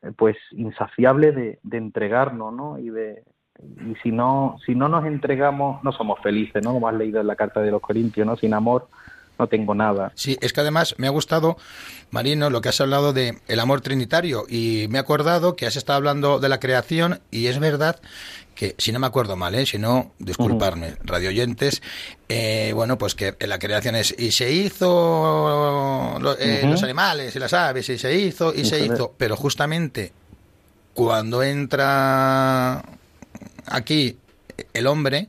S7: eh, pues insaciable de, de entregarnos, ¿no? Y de y si no si no nos entregamos no somos felices, ¿no? Como has leído en la carta de los Corintios, ¿no? Sin amor no tengo nada.
S2: Sí, es que además me ha gustado, Marino, lo que has hablado de el amor trinitario y me he acordado que has estado hablando de la creación y es verdad que, si no me acuerdo mal, ¿eh? si no, disculparme, radio oyentes, eh, bueno, pues que la creación es y se hizo lo- eh, los animales y las aves y se hizo y se hizo, pero justamente cuando entra aquí el hombre,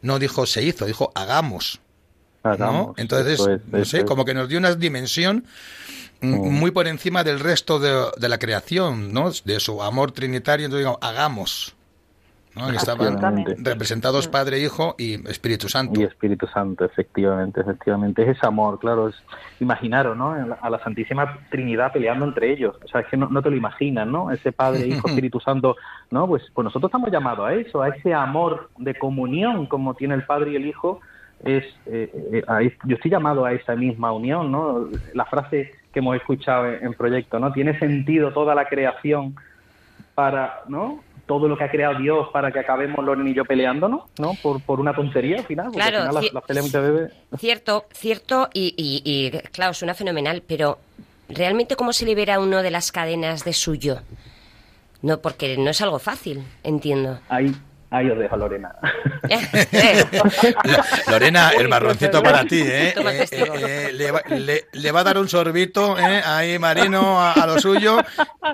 S2: no dijo se hizo, dijo hagamos. Entonces,
S7: es,
S2: no sé,
S7: es.
S2: como que nos dio una dimensión mm,
S7: Mm.
S2: muy por encima del resto de, de la creación, ¿no? De su amor trinitario, entonces digamos, hagamos. ¿no? Que estaban representados Padre, Hijo y Espíritu Santo.
S7: Y Espíritu Santo, efectivamente, efectivamente. Es ese amor, claro. Es, imaginaros, ¿no? A la Santísima Trinidad peleando entre ellos. O sea, es que no, no te lo imaginas, ¿no? Ese Padre, Hijo, Espíritu Santo, ¿no? Pues, pues nosotros estamos llamados a eso, a ese amor de comunión como tiene el Padre y el Hijo. Es, eh, eh, yo estoy llamado a esa misma unión, ¿no? La frase que hemos escuchado en, en proyecto, ¿no? Tiene sentido toda la creación para, ¿no? todo lo que ha creado Dios para que acabemos y yo peleándonos, ¿no? Por, por una tontería al final. Porque
S3: Claro,
S7: al final las, las peleas muchas veces...
S3: Cierto, cierto, y, y, y, claro, suena fenomenal, pero ¿realmente cómo se libera uno de las cadenas de su yo? No, porque no es algo fácil, entiendo.
S7: Ahí, ahí os dejo, Lorena.
S2: Lo- Lorena, el marroncito para ti, ¿eh? Eh, eh, eh, le, va, le- le va a dar un sorbito, ¿eh? Ahí, Marino, a, a lo suyo,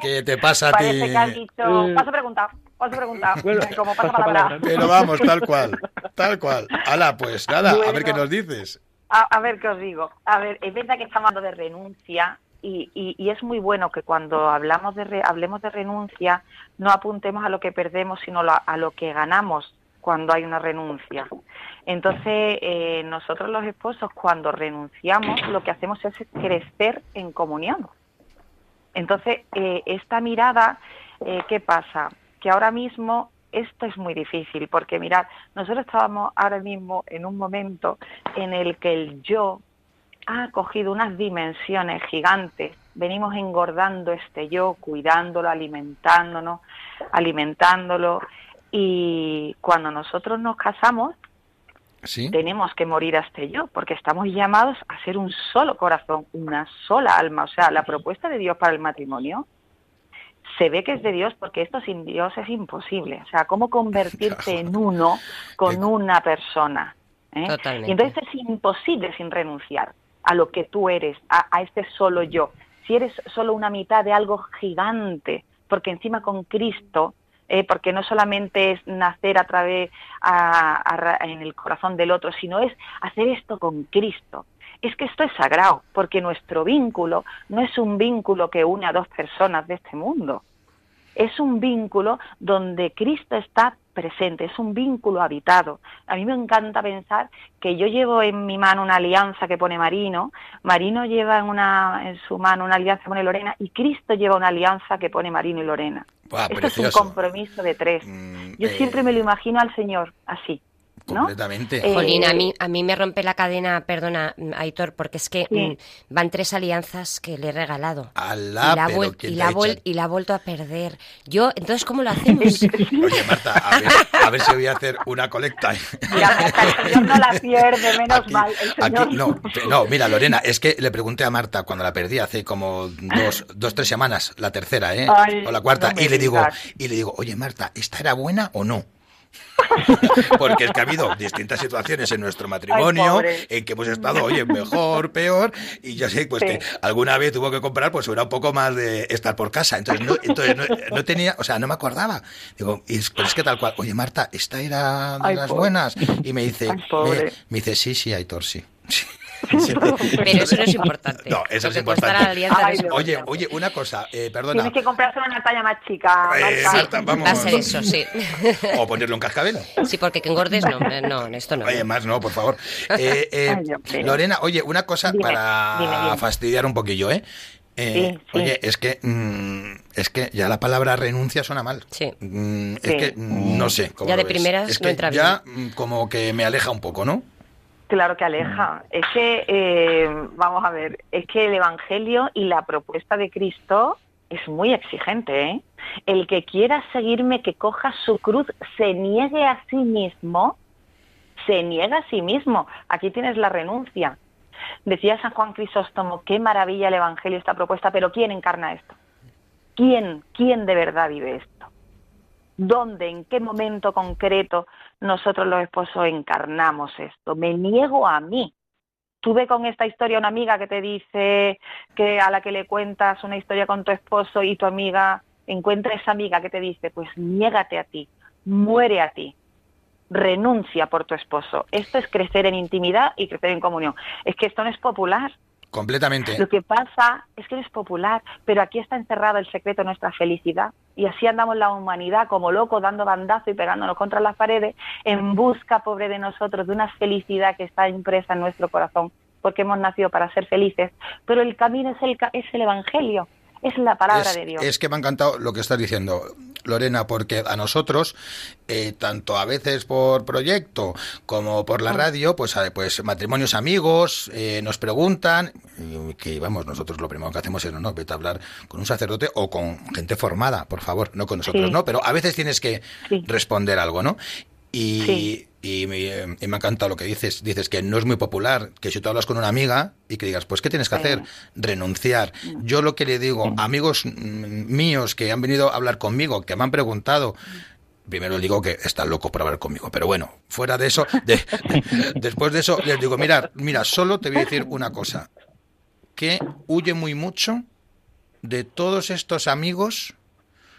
S2: que te pasa a ti.
S5: Parece que has dicho, paso a preguntar, paso a preguntar,
S7: Bueno,
S5: como pasa
S7: pasa
S5: palabra.
S7: palabra.
S2: Pero vamos, tal cual, tal cual. Hala, pues nada, a ver qué nos dices.
S5: A, a ver qué os digo. A ver, es verdad que estamos hablando de renuncia y, y- es muy bueno que cuando hablamos de re- hablemos de renuncia no apuntemos a lo que perdemos, sino la- a lo que ganamos cuando hay una renuncia. Entonces, eh, nosotros los esposos cuando renunciamos lo que hacemos es crecer en comunión. Entonces, eh, esta mirada, eh, ¿qué pasa? Que ahora mismo esto es muy difícil, porque mirad, nosotros estábamos ahora mismo en un momento en el que el yo ha cogido unas dimensiones gigantes. Venimos engordando este yo, cuidándolo, alimentándonos, alimentándolo. Y cuando nosotros nos casamos,
S2: ¿Sí?
S5: tenemos que morir a este yo, porque estamos llamados a ser un solo corazón, una sola alma. O sea, la propuesta de Dios para el matrimonio se ve que es de Dios porque esto sin Dios es imposible. O sea, ¿cómo convertirte en uno con
S2: Qué-
S5: una persona? ¿eh?
S3: Totalmente.
S5: Y entonces es imposible sin renunciar a lo que tú eres, a, a este solo yo. Si eres solo una mitad de algo gigante, porque encima con Cristo, eh, porque no solamente es nacer a través en el corazón del otro, sino es hacer esto con Cristo. Es que esto es sagrado, porque nuestro vínculo no es un vínculo que une a dos personas de este mundo. Es un vínculo donde Cristo está presente, es un vínculo habitado. A mí me encanta pensar que yo llevo en mi mano una alianza que pone Marino, Marino lleva en, una, en su mano una alianza que pone Lorena y Cristo lleva una alianza que pone Marino y Lorena. Esto es un compromiso de tres.
S2: Mm,
S5: Yo
S2: eh,
S5: siempre me lo imagino al Señor así, ¿no?
S2: Completamente.
S5: Eh,
S3: Jolín, a mí, a mí me rompe la cadena, perdona, Aitor, porque es que
S5: Sí.
S3: mm, van tres alianzas que le he regalado.
S2: Alá,
S3: y, la ha
S2: pero
S3: vuel-
S2: ¿quién
S3: y, la
S2: ha
S3: y la vuelto a perder. Yo, entonces, ¿cómo lo hacemos?
S2: Oye, Marta, a ver, a ver si voy a hacer una colecta.
S5: Mira, el Señor no la pierde, menos
S2: Aquí-
S5: mal. El
S2: aquí-
S5: Señor
S2: no, no, mira, Lorena, es que le pregunté a Marta cuando la perdí hace como dos, dos tres semanas, la tercera, ¿eh?
S5: Ay,
S2: o la cuarta,
S5: no
S2: y le digo, y le digo, oye, Marta, ¿esta era buena o no? Porque es que ha habido distintas situaciones en nuestro matrimonio en que hemos estado, oye, mejor, peor, y yo sé pues
S5: Sí.
S2: que alguna vez tuvo que comprar, pues era un poco más de estar por casa. Entonces no, entonces no, no tenía, o sea, no me acordaba. Digo, es, pues es que tal cual, oye, Marta, esta era de
S5: Ay,
S2: las
S5: pobre.
S2: buenas. Y me dice,
S5: Ay, pobre.
S2: me, me dice, sí, sí, Aitor, sí. Sí.
S3: Pero eso no es importante.
S2: No, eso es importante.
S3: no.
S2: Oye, oye, una cosa, eh, perdona.
S5: Tienes que comprarse una talla más chica.
S2: Eh,
S5: Marta.
S2: Vamos.
S3: Va a ser eso, sí.
S2: O ponerle un cascabel.
S3: Sí, porque que engordes, no, no, esto no.
S2: Oye, más no, por favor. Eh, eh,
S5: Ay, Dios mío.
S2: Lorena, oye, una cosa
S5: Dime,
S2: para
S5: dime, dime.
S2: fastidiar un poquillo, ¿eh? Eh,
S5: Sí, sí.
S2: Oye, es que mm, es que ya la palabra renuncia suena mal.
S3: Sí.
S2: Mm, es
S5: Sí.
S2: que mm, no sé. cómo
S3: Ya
S2: lo
S3: de
S2: ves.
S3: primeras
S2: es
S3: no entra
S2: ya mm, como que me aleja un poco, ¿no?
S5: Claro que aleja. Es que, eh, vamos a ver, es que el Evangelio y la propuesta de Cristo es muy exigente. ¿eh? El que quiera seguirme, que coja su cruz, se niegue a sí mismo, se niega a sí mismo. Aquí tienes la renuncia. Decía San Juan Crisóstomo, qué maravilla el Evangelio, esta propuesta, pero ¿quién encarna esto? ¿Quién, quién de verdad vive esto? ¿Dónde, en qué momento concreto nosotros los esposos encarnamos esto? Me niego a mí. Tuve con esta historia una amiga que te dice que a la que le cuentas una historia con tu esposo y tu amiga encuentra esa amiga que te dice, pues niégate a ti, muere a ti, renuncia por tu esposo. Esto es crecer en intimidad y crecer en comunión. Es que esto no es popular.
S2: Completamente.
S5: Lo que pasa es que no es popular, pero aquí está encerrado el secreto de nuestra felicidad. Y así andamos la humanidad como locos, dando bandazo y pegándonos contra las paredes, en busca, pobre de nosotros, de una felicidad que está impresa en nuestro corazón, porque hemos nacido para ser felices. Pero el camino es el, es el Evangelio, es la palabra
S2: es,
S5: de Dios.
S2: es que me ha encantado lo que estás diciendo. Lorena, porque a nosotros, eh, tanto a veces por proyecto como por la radio, pues, pues matrimonios amigos eh, nos preguntan, y que vamos, nosotros lo primero que hacemos es, no, no, vete a hablar con un sacerdote o con gente formada, por favor, no con nosotros,
S5: Sí.
S2: ¿no? Pero a veces tienes que
S5: Sí.
S2: responder algo, ¿no? Y,
S5: Sí.
S2: y, me, y me ha encantado lo que dices. Dices que no es muy popular, que si tú hablas con una amiga y que digas, pues, ¿qué tienes que hacer? Renunciar. Yo lo que le digo, amigos mm, míos que han venido a hablar conmigo, que me han preguntado, primero digo que están locos por hablar conmigo, pero bueno, fuera de eso, de- después de eso les digo, mira, mira, solo te voy a decir una cosa, que huye muy mucho de todos estos amigos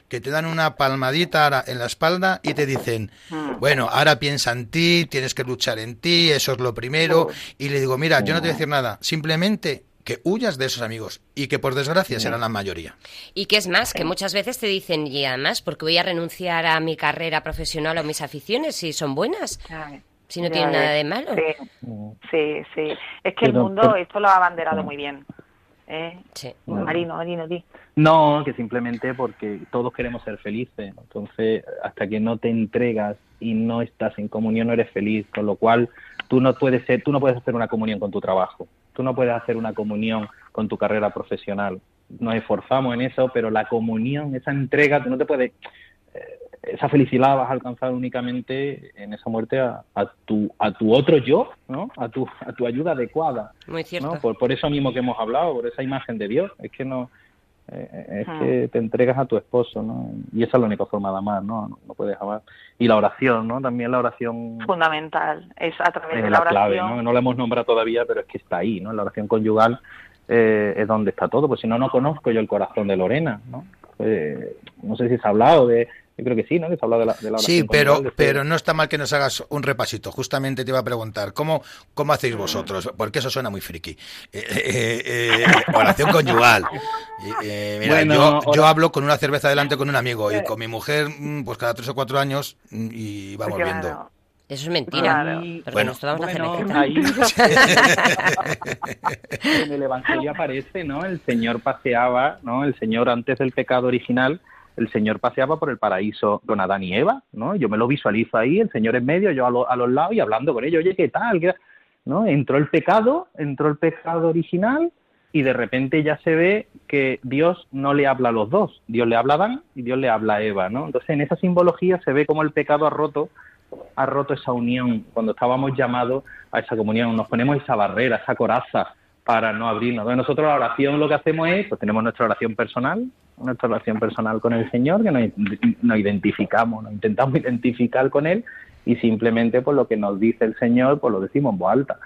S2: que te dan una palmadita ahora en la espalda y te dicen, bueno, ahora piensa en ti, tienes que luchar en ti, eso es lo primero. Y le digo, mira, yo no te voy a decir nada, simplemente que huyas de esos amigos y que por desgracia serán la mayoría.
S3: Y que es más, que muchas veces te dicen, y además, porque voy a renunciar a mi carrera profesional o mis aficiones si son buenas, si no tienen nada de malo.
S5: Sí, sí, sí. Es que el mundo esto lo ha abanderado muy bien. ¿Eh?
S3: Sí.
S5: Marino, Marino, di.
S7: No, que simplemente porque todos queremos ser felices. Entonces, hasta que no te entregas y no estás en comunión, no eres feliz. Con lo cual, tú no puedes ser, tú no puedes hacer una comunión con tu trabajo. Tú no puedes hacer una comunión con tu carrera profesional. Nos esforzamos en eso, pero la comunión, esa entrega, tú no te puedes. Eh, esa felicidad la vas a alcanzar únicamente en esa muerte a, a tu a tu otro yo, ¿no? A tu a tu ayuda adecuada.
S3: Muy cierto.
S7: ¿no? Por, por eso mismo que hemos hablado, por esa imagen de Dios. Es que no eh, es
S5: Ah.
S7: que te entregas a tu esposo, ¿no? Y esa es la única forma de amar, ¿no? No, no puedes amar. Y la oración, ¿no? También la oración
S5: Fundamental. Es a través
S7: es
S5: de la
S7: la clave,
S5: oración.
S7: ¿no? No la hemos nombrado todavía, pero es que está ahí, ¿no? La oración conyugal eh, es donde está todo. Pues si no, no conozco yo el corazón de Lorena, ¿no? Eh, no sé si se ha hablado de... Yo creo que sí, ¿no? Que se ha hablado de la, de la oración
S2: Sí, pero, pero no está mal que nos hagas un repasito. Justamente te iba a preguntar, ¿cómo, cómo hacéis vosotros? Porque eso suena muy friki. Eh, eh, eh, oración conyugal. Eh, eh, mira,
S7: Bueno,
S2: yo, hablo con una cerveza delante con un amigo y con mi mujer, mm, pues cada tres o cuatro años mm, y vamos
S5: Claro.
S2: viendo.
S3: Eso es mentira.
S5: Claro.
S3: Porque
S2: Bueno.
S3: nos tomamos la
S7: Bueno,
S3: cervecita.
S7: ahí en el Evangelio aparece, ¿no? El Señor paseaba, ¿no? El Señor antes del pecado original, el Señor paseaba por el paraíso con Adán y Eva, ¿no? Yo me lo visualizo ahí, el Señor en medio, yo a, lo- a los lados y hablando con ellos, oye, ¿qué tal? ¿Qué- ¿No? Entró el pecado, entró el pecado original y de repente ya se ve que Dios no le habla a los dos, Dios le habla a Adán y Dios le habla a Eva, ¿no? Entonces en esa simbología se ve cómo el pecado ha roto ha roto esa unión cuando estábamos llamados a esa comunión. Nos ponemos esa barrera, esa coraza para no abrirnos. Entonces, nosotros la oración lo que hacemos es, pues tenemos nuestra oración personal, nuestra oración personal con el Señor, que nos, nos identificamos, nos intentamos identificar con Él y simplemente por lo que nos dice el Señor, pues lo decimos en voz alta.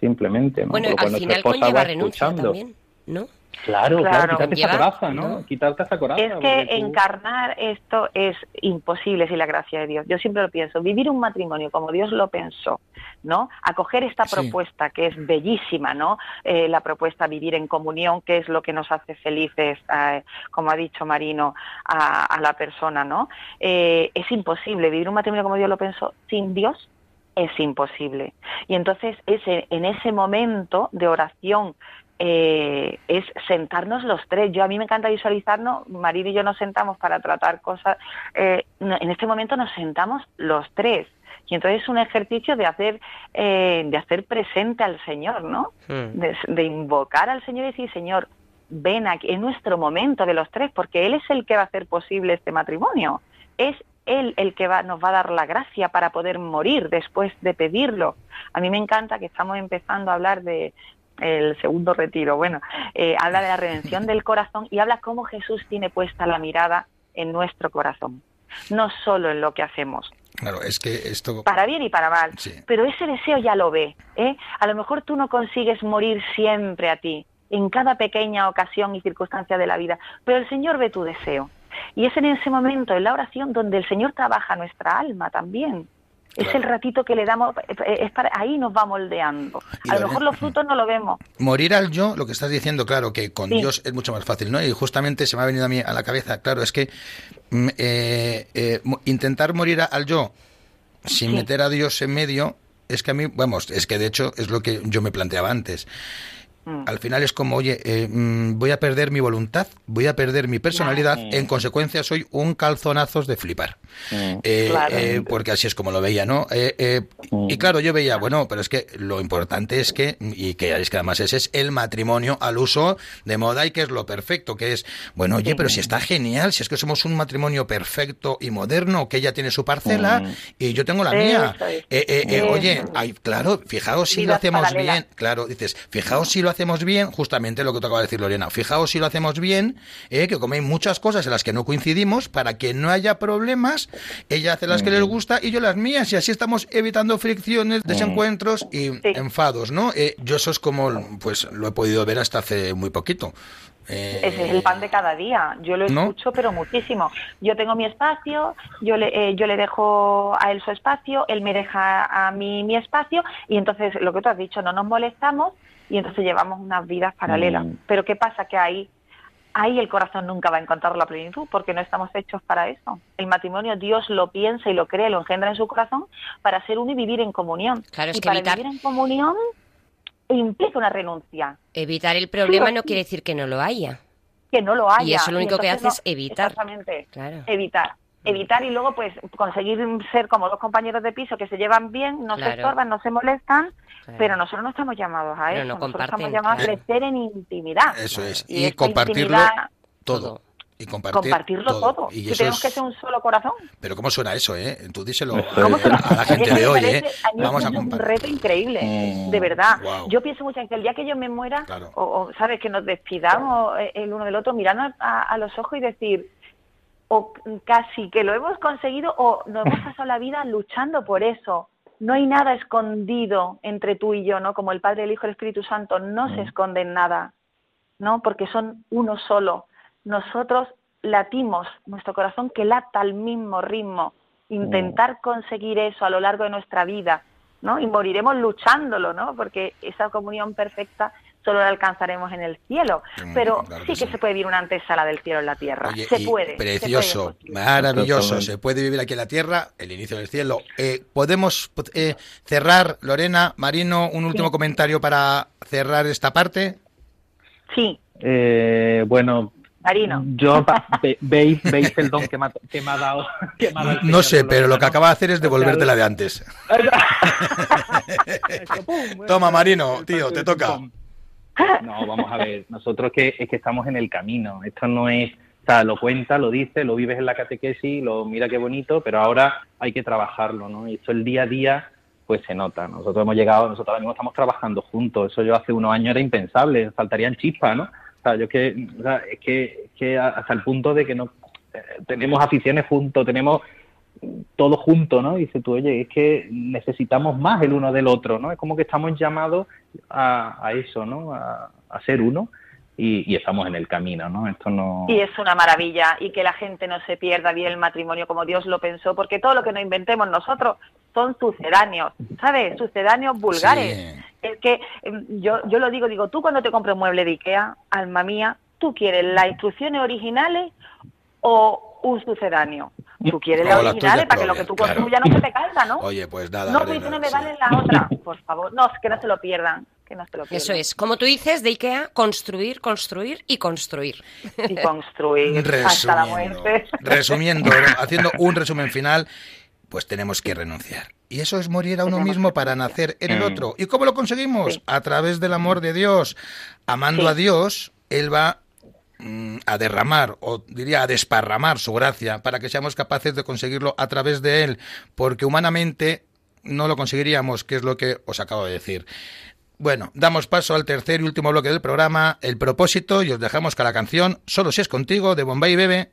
S7: Simplemente, ¿no?
S3: Bueno, al
S7: nuestra
S3: final
S7: esposa
S3: conlleva
S7: va
S3: renuncia
S7: escuchando.
S3: también, ¿no?
S7: Claro, claro,
S5: Claro.
S7: quitarte esa coraza, ¿no?
S3: ¿no?
S7: Quitarte esa coraza.
S5: Es que
S7: tú-
S5: encarnar esto es imposible sin la gracia de Dios. Yo siempre lo pienso. Vivir un matrimonio como Dios lo pensó, ¿no? Acoger esta
S2: Sí.
S5: propuesta que es bellísima, ¿no? Eh, la propuesta vivir en comunión, que es lo que nos hace felices, eh, como ha dicho Marino, a, a la persona, ¿no? Eh, es imposible vivir un matrimonio como Dios lo pensó sin Dios. Es imposible. Y entonces ese, en ese momento de oración eh, es sentarnos los tres. Yo a mí me encanta visualizarnos, Marido y yo nos sentamos para tratar cosas. eh, en este momento nos sentamos los tres. Y entonces es un ejercicio de hacer, eh, de hacer presente al Señor, ¿no?
S3: Hmm.
S5: De, de invocar al Señor y decir, Señor, ven aquí, es nuestro momento de los tres, porque Él es el que va a hacer posible este matrimonio. Es Él el que va, nos va a dar la gracia para poder morir después de pedirlo. A mí me encanta que estamos empezando a hablar de el segundo retiro. Bueno, eh, habla de la redención del corazón y habla cómo Jesús tiene puesta la mirada en nuestro corazón, no solo en lo que hacemos,
S2: Claro, es que esto...
S5: para bien y para mal.
S2: Sí.
S5: Pero ese deseo ya lo ve. ¿eh? A lo mejor tú no consigues morir siempre a ti, en cada pequeña ocasión y circunstancia de la vida, pero el Señor ve tu deseo. Y es en ese momento, en la oración, donde el Señor trabaja nuestra alma también. Es el ratito que le damos, eh, es para, ahí nos va moldeando.
S2: Y
S5: A lo mejor los frutos no lo vemos.
S2: Morir al yo, lo que estás diciendo, claro, que con
S5: Sí.
S2: Dios es mucho más fácil, ¿no? Y justamente se me ha venido a mí a la cabeza, claro, es que mm, eh, eh, intentar morir al yo sin
S5: Sí.
S2: meter a Dios en medio, es que a mí, vamos, es que de hecho es lo que yo me planteaba antes.
S5: Mm.
S2: Al final es como, oye, eh, mm, voy a perder mi voluntad, voy a perder mi personalidad,
S7: Claro.
S2: en consecuencia soy un calzonazos de flipar.
S7: Mm.
S2: Eh,
S5: Claro.
S2: eh, porque así es como lo veía, ¿no? Eh, eh,
S7: Mm.
S2: y claro, yo veía, bueno, pero es que lo importante es que, y que es que además ese es el matrimonio al uso de moda y que es lo perfecto, que es, bueno, oye, pero si está genial, si es que somos un matrimonio perfecto y moderno, que ella tiene su parcela
S7: Mm.
S2: y yo tengo la mía. Eh, eh, eh, oye, ay, claro, fijaos si lo hacemos
S5: paralelas.
S2: bien, claro, dices, fijaos si lo hacemos bien, justamente lo que te acaba de decir Lorena, fijaos si lo hacemos bien, eh, que hay muchas cosas en las que no coincidimos, para que no haya problemas, ella hace las que les gusta y yo las mías, y así estamos evitando fricciones, desencuentros y enfados, ¿no? Eh, yo eso es como, pues lo he podido ver hasta hace muy poquito. Eh,
S5: Ese es el pan de cada día. Yo lo
S2: ¿No?
S5: escucho, pero muchísimo. Yo tengo mi espacio, yo le, eh, yo le dejo a él su espacio, él me deja a mí mi espacio, y entonces lo que tú has dicho, no nos molestamos y entonces llevamos unas vidas paralelas.
S7: Mm.
S5: Pero ¿qué pasa? Que ahí, ahí el corazón nunca va a encontrar la plenitud, porque no estamos hechos para eso. El matrimonio Dios lo piensa y lo cree, lo engendra en su corazón para ser uno y vivir en comunión.
S3: Claro, es
S5: y
S3: que
S5: para
S3: evitar-
S5: vivir en comunión implica una renuncia.
S3: Evitar el problema
S5: Sí,
S3: no
S5: sí.
S3: quiere decir que no lo haya.
S5: que no lo haya.
S3: Y eso lo único que hace es evitar.
S5: Exactamente.
S3: Claro.
S5: Evitar. Evitar y luego pues conseguir ser como dos compañeros de piso que se llevan bien, no se estorban, no se molestan,
S3: Claro.
S5: pero nosotros no estamos llamados a eso.
S3: no
S5: nosotros estamos llamados a crecer en intimidad.
S2: Eso es,
S5: Y
S2: y, compartirlo todo.
S3: Todo.
S2: Y compartir
S5: Compartirlo todo.
S2: Y
S5: Si
S2: eso
S5: tenemos
S2: es-
S5: que ser un solo corazón.
S2: Pero ¿cómo suena eso, eh? Tú díselo a, la gente de hoy, eh. Vamos a
S5: parece un
S2: compartir.
S5: reto increíble,
S7: Mm.
S5: de verdad. Yo pienso mucho en que el día que yo me muera,
S2: Claro.
S5: o, o, sabes, que nos despidamos eh, el uno del otro, mirando a, a los ojos y decir, o casi que lo hemos conseguido, o nos hemos pasado la vida luchando por eso. No hay nada escondido entre tú y yo, ¿no? Como el Padre, el Hijo y el Espíritu Santo, no se esconde en nada, ¿no? Porque son uno solo. Nosotros latimos, nuestro corazón que lata al mismo ritmo. Intentar conseguir eso a lo largo de nuestra vida, ¿no? Y moriremos luchándolo, ¿no? Porque esa comunión perfecta solo la alcanzaremos en el cielo. Pero
S2: claro
S5: sí
S2: que sí.
S5: se puede vivir una antesala del cielo en la tierra.
S2: Oye,
S5: se puede. se puede,
S2: Precioso, maravilloso. Se puede vivir aquí en la tierra, el inicio del cielo. Eh, ¿Podemos eh, cerrar, Lorena, Marino, un último comentario para cerrar esta parte?
S5: Sí,
S7: Eh, bueno,
S5: Marino.
S7: yo ve- veis, veis el don que me ha, que me ha dado. que me ha dado el
S2: No sé, pero lo que acaba de hacer es devolverte la de antes. Toma, Marino, tío, te toca.
S7: No, vamos a ver, nosotros que es que estamos en el camino, esto no es, o sea, lo cuenta, lo dice, lo vives en la catequesis, lo mira qué bonito, pero ahora hay que trabajarlo, ¿no? Y esto el día a día, pues se nota. Nosotros hemos llegado, nosotros ahora mismo estamos trabajando juntos, eso yo hace unos años era impensable, faltarían chispas, ¿no? O sea, yo que, o sea, es que, que hasta el punto de que no eh, tenemos aficiones juntos, tenemos todo junto, ¿no? Y dice tú, oye, es que necesitamos más el uno del otro, ¿no? Es como que estamos llamados a, a eso, ¿no? A, a ser uno y, y estamos en el camino, ¿no? Esto no...
S5: Y es una maravilla y que la gente no se pierda bien el matrimonio como Dios lo pensó, porque todo lo que nos inventemos nosotros son sucedáneos, ¿sabes? Sucedáneos vulgares.
S2: Sí.
S5: Es que em, yo, yo lo digo, digo, tú cuando te compres un mueble de Ikea, alma mía, ¿tú quieres las instrucciones originales o un sucedáneo? Tú quieres las
S2: O las
S5: originales
S2: tuyas
S5: para que lo que tú
S2: claro.
S5: construyas no se te caiga, ¿no?
S2: Oye, pues nada.
S5: no, dices, no me
S2: sí.
S5: valen la otra. Por favor, no, que no se lo pierdan. Que no se lo pierdan.
S3: Eso es, como tú dices, de IKEA, construir, construir y construir.
S5: Y construir hasta la
S2: Resumiendo,
S5: muerte.
S2: resumiendo, haciendo un resumen final, pues tenemos que renunciar. Y eso es morir a uno mismo para nacer en el
S7: Mm.
S2: otro. ¿Y cómo lo conseguimos?
S5: Sí.
S2: A través del amor de Dios. Amando
S5: Sí.
S2: a Dios, Él va a derramar, o diría a desparramar su gracia, para que seamos capaces de conseguirlo a través de Él, porque humanamente no lo conseguiríamos, que es lo que os acabo de decir. Bueno, damos paso al tercer y último bloque del programa, el propósito, y os dejamos con la canción Solo si es contigo, de Bombay Bebe.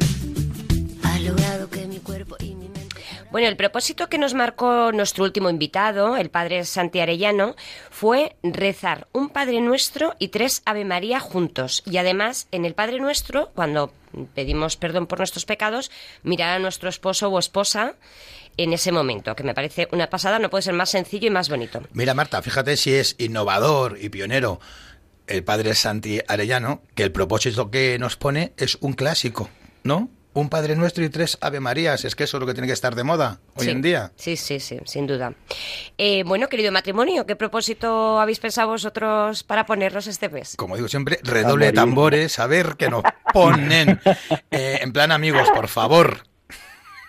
S3: Bueno, el propósito que nos marcó nuestro último invitado, el padre Santi Arellano, fue rezar un Padre Nuestro y tres Ave María juntos. Y además, en el Padre Nuestro, cuando pedimos perdón por nuestros pecados, mirar a nuestro esposo o esposa en ese momento, que me parece una pasada, no puede ser más sencillo y más bonito.
S2: Mira, Marta, fíjate si es innovador y pionero el padre Santi Arellano, que el propósito que nos pone es un clásico, ¿no? Un Padre Nuestro y tres Ave Marías. Es que eso es lo que tiene que estar de moda hoy
S3: Sí.
S2: en día.
S3: Sí, sí, sí, sin duda. Eh, bueno, querido matrimonio, ¿qué propósito habéis pensado vosotros para ponernos este mes?
S2: Como digo siempre, redoble de tambores, a ver qué nos ponen. Eh, en plan, amigos, por favor.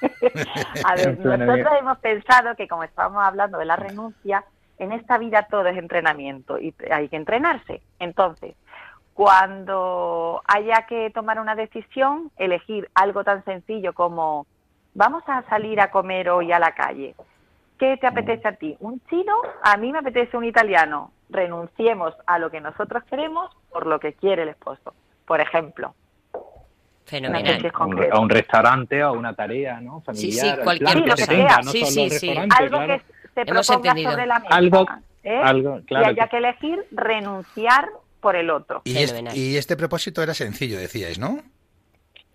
S5: A ver, nosotros hemos pensado que como estábamos hablando de la renuncia, en esta vida todo es entrenamiento y hay que entrenarse. Entonces, cuando haya que tomar una decisión, elegir algo tan sencillo como vamos a salir a comer hoy a la calle. ¿Qué te apetece a ti? ¿Un chino? A mí me apetece un italiano. Renunciemos a lo que nosotros queremos por lo que quiere el esposo. Por ejemplo,
S3: Fenomenal.
S5: No sé si es
S7: A un, restaurante o a una tarea, ¿no?
S3: Sí, sí,
S7: Familiar, al
S3: cualquier
S7: plan
S5: cosa.
S7: que
S5: Sí,
S7: no
S3: Sí, sí, sí.
S5: algo
S7: claro.
S5: que se proponga sobre la mesa.
S7: Algo-
S5: ¿eh?
S7: algo, claro
S5: y haya
S7: que-
S5: que elegir renunciar por el otro.
S2: Y, es- y este propósito era sencillo, decíais, ¿no?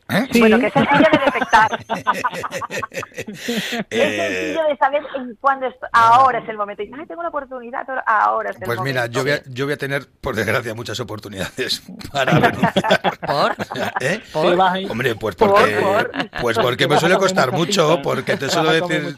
S2: ¿Eh?
S5: Bueno, que es sencillo de detectar. es
S2: Eh,
S5: sencillo de saber en cuándo es, ahora es el momento. Y, ay, tengo la oportunidad, ahora es el
S2: Pues
S5: momento.
S2: mira, yo voy, a, yo voy a tener, por desgracia, muchas oportunidades para renunciar.
S3: ¿Por?
S2: ¿Eh?
S7: Ahí.
S2: Hombre, pues
S5: Por,
S2: porque,
S5: por.
S2: pues porque me suele costar mucho, porque te suelo decir...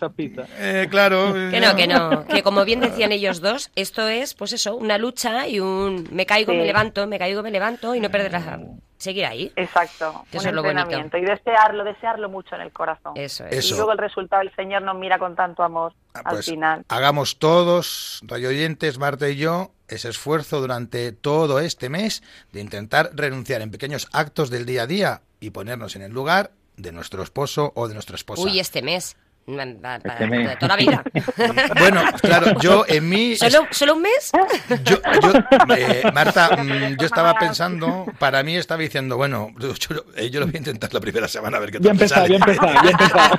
S2: Eh, claro.
S3: Que no, que no, que como bien decían ellos dos, esto es, pues eso, una lucha y un me caigo,
S5: Sí.
S3: me levanto, me caigo, me levanto y no perder la... seguir ahí.
S5: Exacto,
S3: Que
S5: un
S3: eso es lo bonito.
S5: entrenamiento. Y desearlo, desearlo mucho en el corazón.
S3: Eso es.
S2: Eso.
S5: Y luego el resultado, el Señor nos mira con tanto amor
S2: Ah,
S5: al
S2: pues,
S5: final.
S2: Hagamos todos, radio oyentes, Marta y yo, ese esfuerzo durante todo este mes de intentar renunciar en pequeños actos del día a día y ponernos en el lugar de nuestro esposo o de nuestra esposa.
S3: Uy, este mes.
S7: Este mes.
S3: de toda la vida.
S2: Bueno, claro, yo en mí...
S3: ¿Solo, ¿Solo un mes?
S2: Yo, yo, eh, Marta, mm, yo estaba pensando, para mí estaba diciendo, bueno, yo, eh, yo lo voy a intentar la primera semana a ver qué
S7: Ya
S2: tal me
S7: empezado,
S2: sale.
S7: ya empezado, ya empezado.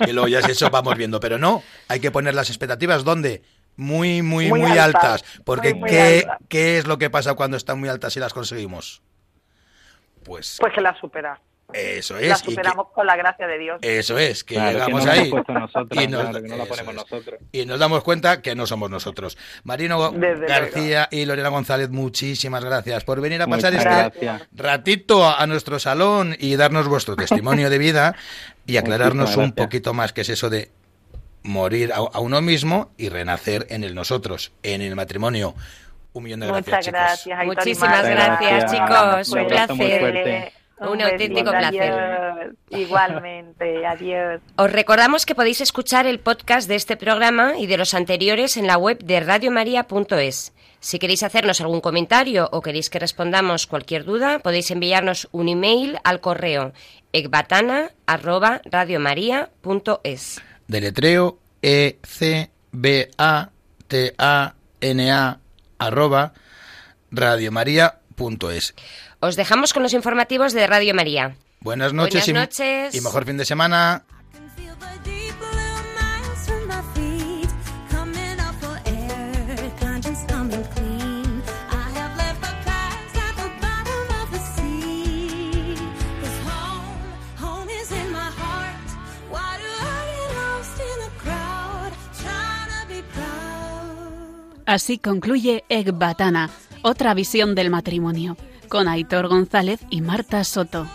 S2: y luego ya si eso vamos viendo, pero no, hay que poner las expectativas donde muy, muy, muy,
S5: Muy
S2: altas,
S5: altas,
S2: porque
S5: muy, muy
S2: ¿qué. ¿qué es lo que pasa cuando están muy altas y las conseguimos? Pues,
S5: Pues que la supera.
S2: Eso
S5: La
S2: es, y que-
S5: superamos con la gracia de Dios.
S2: eso es, que
S7: Claro, que
S2: llegamos
S7: no la
S2: ahí
S7: nosotros,
S2: y nos,
S7: claro, que no la ponemos
S2: es.
S7: nosotros.
S2: y nos damos cuenta que no somos nosotros. Marino
S5: Desde
S2: García y Lorena González, muchísimas gracias por venir a
S7: Muchas
S2: pasar este
S7: gracias.
S2: ratito a, a nuestro salón y darnos vuestro testimonio de vida y aclararnos un
S7: gracias.
S2: poquito más qué es eso de morir a, a uno mismo y renacer en el nosotros, en el matrimonio. Un millón de gracias,
S5: Muchas gracias,
S3: Muchísimas gracias, chicos.
S7: Un
S3: placer. Un auténtico placer.
S5: adiós. Igualmente, adiós.
S3: Os recordamos que podéis escuchar el podcast de este programa y de los anteriores en la web de radiomaria.es. Si queréis hacernos algún comentario o queréis que respondamos cualquier duda, podéis enviarnos un email al correo ecbatana@radiomaria.es.
S2: Deletreo E C B A T A N A arroba radiomaria.es.
S3: Os dejamos con los informativos de Radio María.
S2: Buenas noches,
S3: Buenas
S2: y-
S3: noches.
S2: y mejor fin de semana.
S9: Así concluye Ecbatana, otra visión del matrimonio, con Aitor González y Marta Soto.